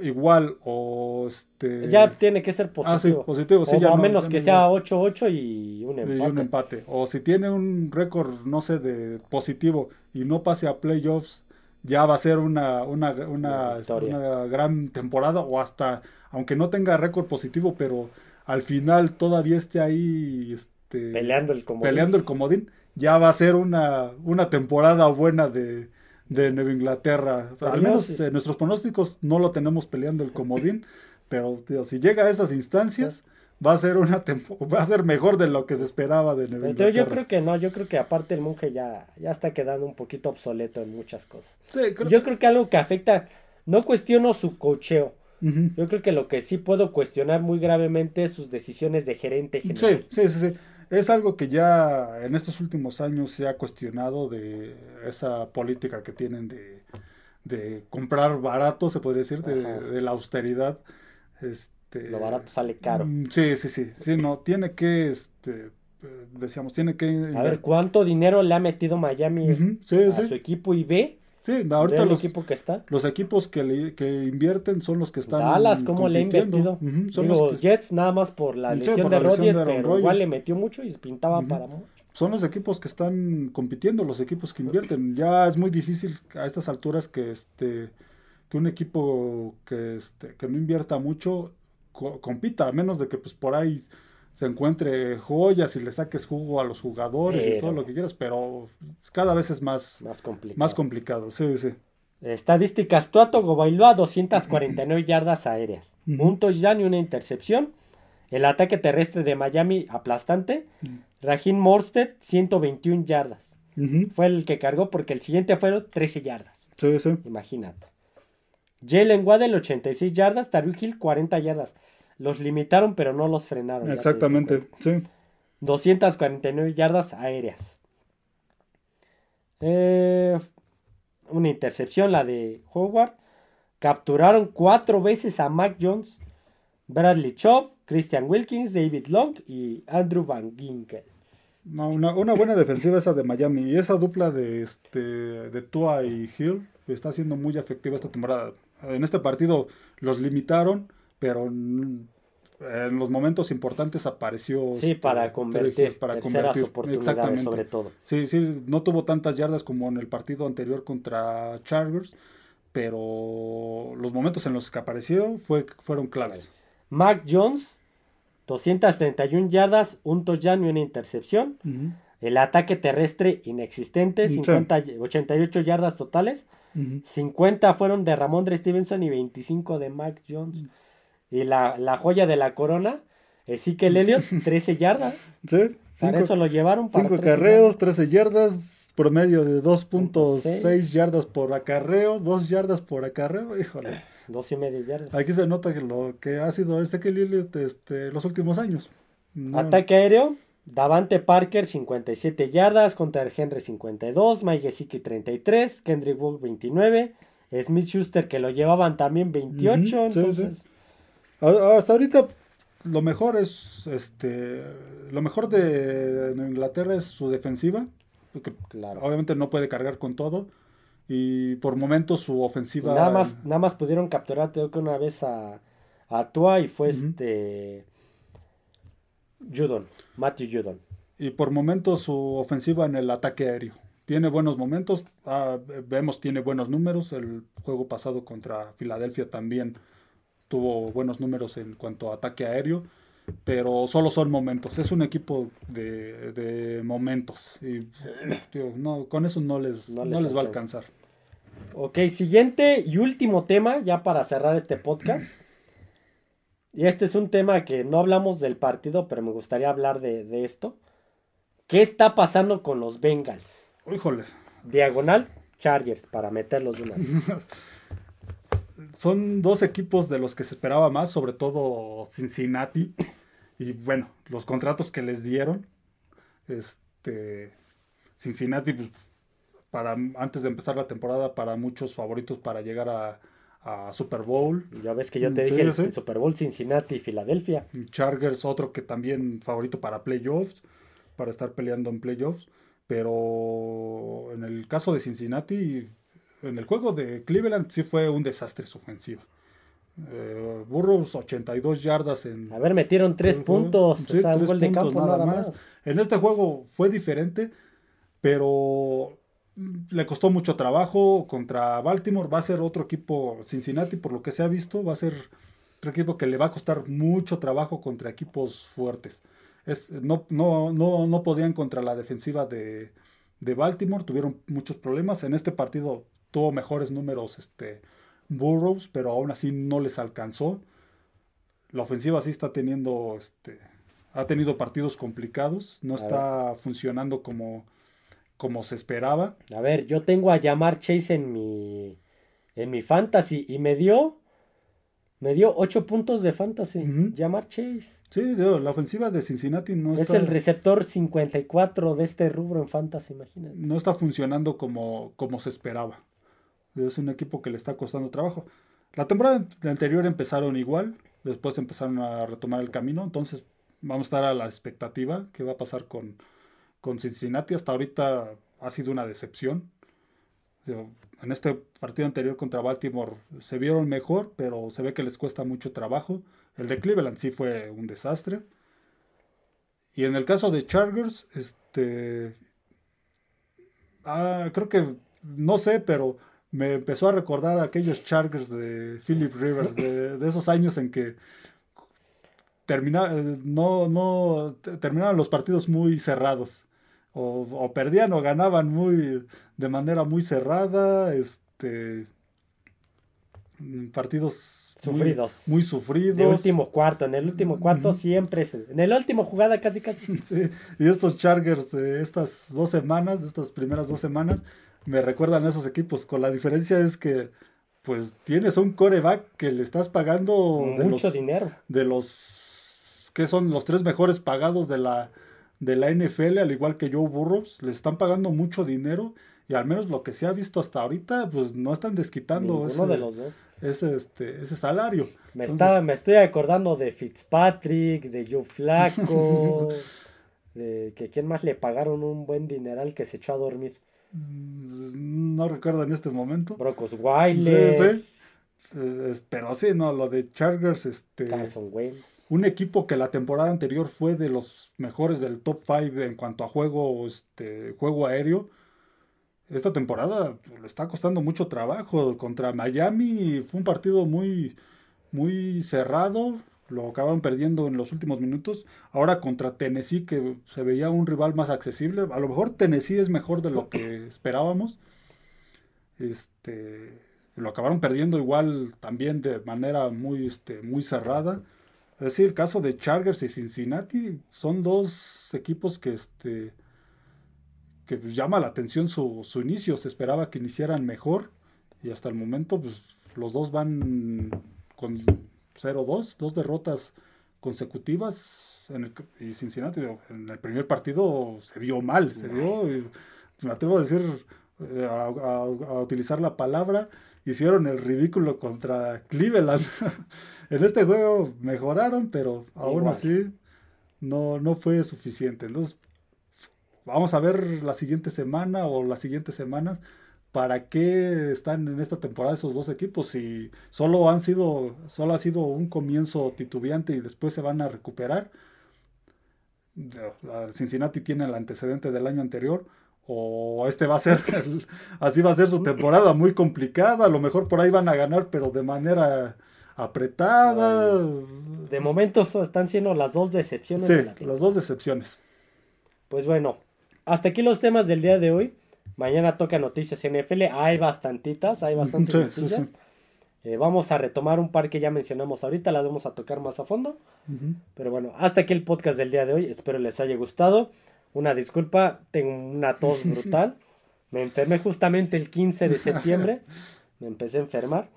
igual o este Ya tiene que ser ah, sí, positivo. sí, o ya a no- menos ya que no- sea 8-8 y un y empate. un empate. O si tiene un récord, no sé, de positivo y no pase a playoffs, ya va a ser una, una, una, Una victoria. una gran temporada. O hasta, aunque no tenga récord positivo, pero al final todavía esté ahí este, Peleando el comodín. peleando el comodín, ya va a ser una, una temporada buena de, de Nueva Inglaterra. Pero Al menos sí. en nuestros pronósticos no lo tenemos peleando el comodín, pero tío, si llega a esas instancias, va a ser una tempo- va a ser mejor de lo que se esperaba de Nueva Pero yo creo que no, yo creo que aparte el monje ya, ya está quedando un poquito obsoleto en muchas cosas. Sí, creo Yo creo que algo que afecta, no cuestiono su cocheo, yo creo que lo que sí puedo cuestionar muy gravemente es sus decisiones de gerente general. Sí, sí, sí, sí. Es algo que ya en estos últimos años se ha cuestionado de esa política que tienen de, de comprar barato, se podría decir, de, de la austeridad. Este, Lo barato sale caro. Mm, Sí, sí, sí, sí, no, tiene que, este, eh, decíamos, tiene que... A ver, ¿cuánto dinero le ha metido Miami sí, a sí, su equipo y ve? sí, ahorita los, equipo que está. los equipos que, le- que invierten son los que están Dallas, ¿cómo le ha invertido? Ujú, son, Digo, los que- Jets nada más por la Sí, lesión por de Rodgers, pero igual le metió mucho y pintaba para mucho. son los equipos que están compitiendo, los equipos que invierten. Ya es muy difícil a estas alturas que este que un equipo que este que no invierta mucho co- compita, a menos de que pues por ahí se encuentre joyas y le saques jugo a los jugadores y todo lo que quieras, pero cada vez es más Más complicado. más complicado. Sí, sí. Estadísticas, Tua Tagovailoa 249 yardas aéreas, un touchdown y una intercepción. El ataque terrestre de Miami aplastante. Raheem Morstead 121 yardas. Fue el que cargó porque el siguiente fueron 13 yardas. Sí, sí. Imagínate. Jalen Waddell 86 yardas, Tariq Hill 40 yardas. Los limitaron pero no los frenaron. Exactamente. Sí. 249 yardas aéreas. Eh, una intercepción, la de Howard. Capturaron cuatro veces a Mac Jones, Bradley Chubb, Christian Wilkins, David Long y Andrew Van Ginkel. No, una, una buena defensiva esa de Miami. Y esa dupla de este de Tua y Hill está siendo muy efectiva esta temporada. En este partido los limitaron, pero en los momentos importantes apareció. Sí, este, para convertir para convertir. oportunidades Exactamente. sobre todo. Sí, sí, no tuvo tantas yardas como en el partido anterior contra Chargers, pero los momentos en los que apareció fue, fueron claves. Mac Jones, 231 yardas, un touchdown y una intercepción. El ataque terrestre inexistente, Sí. 50 88 yardas totales. Ujú. 50 fueron de Ramondre Stevenson y 25 de Mac Jones. Y la, la joya de la corona, Ezekiel Elliott, 13 yardas. Sí, Para cinco- eso lo llevaron. Para 5 13 carreos, 13 yardas, promedio de 2.6 Seis. yardas por acarreo, 2 yardas por acarreo, híjole. Dos y media yardas. Aquí se nota que lo que ha sido que Elliott este, los últimos años. No- Ataque aéreo, Davante Parker 57 yardas, contra Henry 52, Mike Gesicki 33, Kendrick Bourne 29, Smith Schuster que lo llevaban también 28, Ujú, sí, entonces. Hasta ahorita lo mejor es este lo mejor de Inglaterra es su defensiva, porque claro. obviamente no puede cargar con todo y por momentos su Y ofensiva nada más, nada más pudieron capturar, creo que una vez a, a Tua y fue este Judon, Matthew Judon. y por momentos su ofensiva en el ataque aéreo. Tiene buenos momentos, ah, vemos tiene buenos números. El juego pasado contra Filadelfia también tuvo buenos números en cuanto a ataque aéreo, pero solo son momentos. Es un equipo de, de momentos y tío, no, con eso no les, No no les les va a alcanza. alcanzar. Ok, siguiente y último tema, ya para cerrar este podcast. Y este es un tema que no hablamos del partido, pero me gustaría hablar de, de esto. ¿Qué está pasando con los Bengals? Híjole, Diagonal Chargers, para meterlos de una vez. son dos equipos de los que se esperaba más, sobre todo Cincinnati. Y bueno, los contratos que les dieron. Este Cincinnati, pues, para antes de empezar la temporada, para muchos favoritos para llegar a, a Super Bowl. Ya ves que yo te Sí, dije el, sí. el Super Bowl Cincinnati y Filadelfia. Chargers, otro que también favorito para playoffs, para estar peleando en playoffs. Pero en el caso de Cincinnati, en el juego de Cleveland sí fue un desastre su ofensiva. Eh, Burroughs 82 yardas en... A ver, metieron puntos, sí, o sea, un tres gol de puntos campo nada más. En este juego fue diferente, pero mm, le costó mucho trabajo contra Baltimore. Va a ser otro equipo, Cincinnati, por lo que se ha visto, va a ser otro equipo que le va a costar mucho trabajo contra equipos fuertes. Es, no, no, no, no podían contra la defensiva de, de Baltimore, tuvieron muchos problemas. En este partido tuvo mejores números este, Burroughs, pero aún así no les alcanzó. La ofensiva sí está teniendo, este, ha tenido partidos complicados, no está funcionando como, como se esperaba. A ver, yo tengo a llamar Chase en mi en mi fantasy y me dio me dio 8 puntos de fantasy. Llamar Chase. Sí, la ofensiva de Cincinnati no Es está, el receptor 54 de este rubro en fantasy, imagínate. no está funcionando como, como se esperaba. Es un equipo que le está costando trabajo. La temporada anterior empezaron igual, después empezaron a retomar el camino, entonces vamos a estar a la expectativa qué va a pasar con, con Cincinnati. Hasta ahorita ha sido una decepción. En este partido anterior contra Baltimore se vieron mejor, pero se ve que les cuesta mucho trabajo. El de Cleveland sí fue un desastre. Y en el caso de Chargers, este. Ah, creo que. No sé, pero me empezó a recordar aquellos Chargers de Philip Rivers, de, esos años en que termina, no, no, terminaban los partidos muy cerrados. O, perdían o ganaban muy de manera muy cerrada. Este. Partidos Sufridos. Muy, sufridos. De último cuarto. En el último cuarto siempre es. En el último jugada casi casi. Sí. Y estos Chargers, de estas dos semanas, de estas primeras dos semanas, me recuerdan a esos equipos. Con la diferencia es que, pues, tienes un coreback que le estás pagando. Mucho dinero. De los. que son los tres mejores pagados de la, de la NFL, al igual que Joe Burrows. Le están pagando mucho dinero. Y al menos lo que se ha visto hasta ahorita, pues no están desquitando ese, de los dos. ese, este, ese salario. Me, me estoy acordando de Fitzpatrick, de Joe Flaco, de que quién más le pagaron un buen dineral que se echó a dormir. Mm, no recuerdo en este momento. Brocos Wiley. Sí, sí. Eh, pero sí, no, lo de Chargers, este. Carson Wayne. Un equipo que la temporada anterior fue de los mejores del top 5 en cuanto a juego, este, juego aéreo esta temporada le está costando mucho trabajo. Contra Miami fue un partido muy, muy cerrado. Lo acabaron perdiendo en los últimos minutos. Ahora contra Tennessee, que se veía un rival más accesible. A lo mejor Tennessee es mejor de lo que esperábamos. Este, lo acabaron perdiendo igual también de manera muy, este, muy cerrada. Es decir, el caso de Chargers y Cincinnati son dos equipos que este, que pues, llama la atención su, inicio. Se esperaba que iniciaran mejor y hasta el momento pues, los dos van con 0-2, dos derrotas consecutivas. En el, y Cincinnati en el primer partido se vio mal, se vio, me atrevo a decir, eh, a, utilizar la palabra, hicieron el ridículo contra Cleveland. en este juego mejoraron, pero aún así no, no fue suficiente. Entonces, vamos a ver la siguiente semana o las siguientes semanas para qué están en esta temporada esos dos equipos si solo han sido solo ha sido un comienzo titubeante y después se van a recuperar Cincinnati tiene el antecedente del año anterior o este va a ser así va a ser su temporada muy complicada a lo mejor por ahí van a ganar pero de manera apretada de momento están siendo las dos decepciones sí las dos decepciones pues bueno hasta aquí los temas del día de hoy. Mañana toca noticias NFL. Hay bastantitas, hay bastantes noticias. Eh, vamos a retomar un par que ya mencionamos ahorita, las vamos a tocar más a fondo. Pero bueno, hasta aquí el podcast del día de hoy. Espero les haya gustado. Una disculpa, tengo una tos brutal. Me enfermé justamente el 15 de septiembre. Me empecé a enfermar.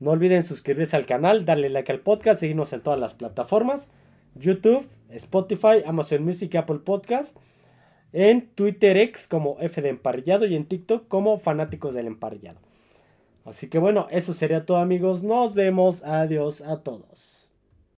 No olviden suscribirse al canal, darle like al podcast, seguirnos en todas las plataformas. YouTube, Spotify, Amazon Music, Apple Podcast en Twitter X como F de Emparrillado y en TikTok como Fanáticos del Emparrillado. Así que bueno, eso sería todo amigos. Nos vemos. Adiós a todos.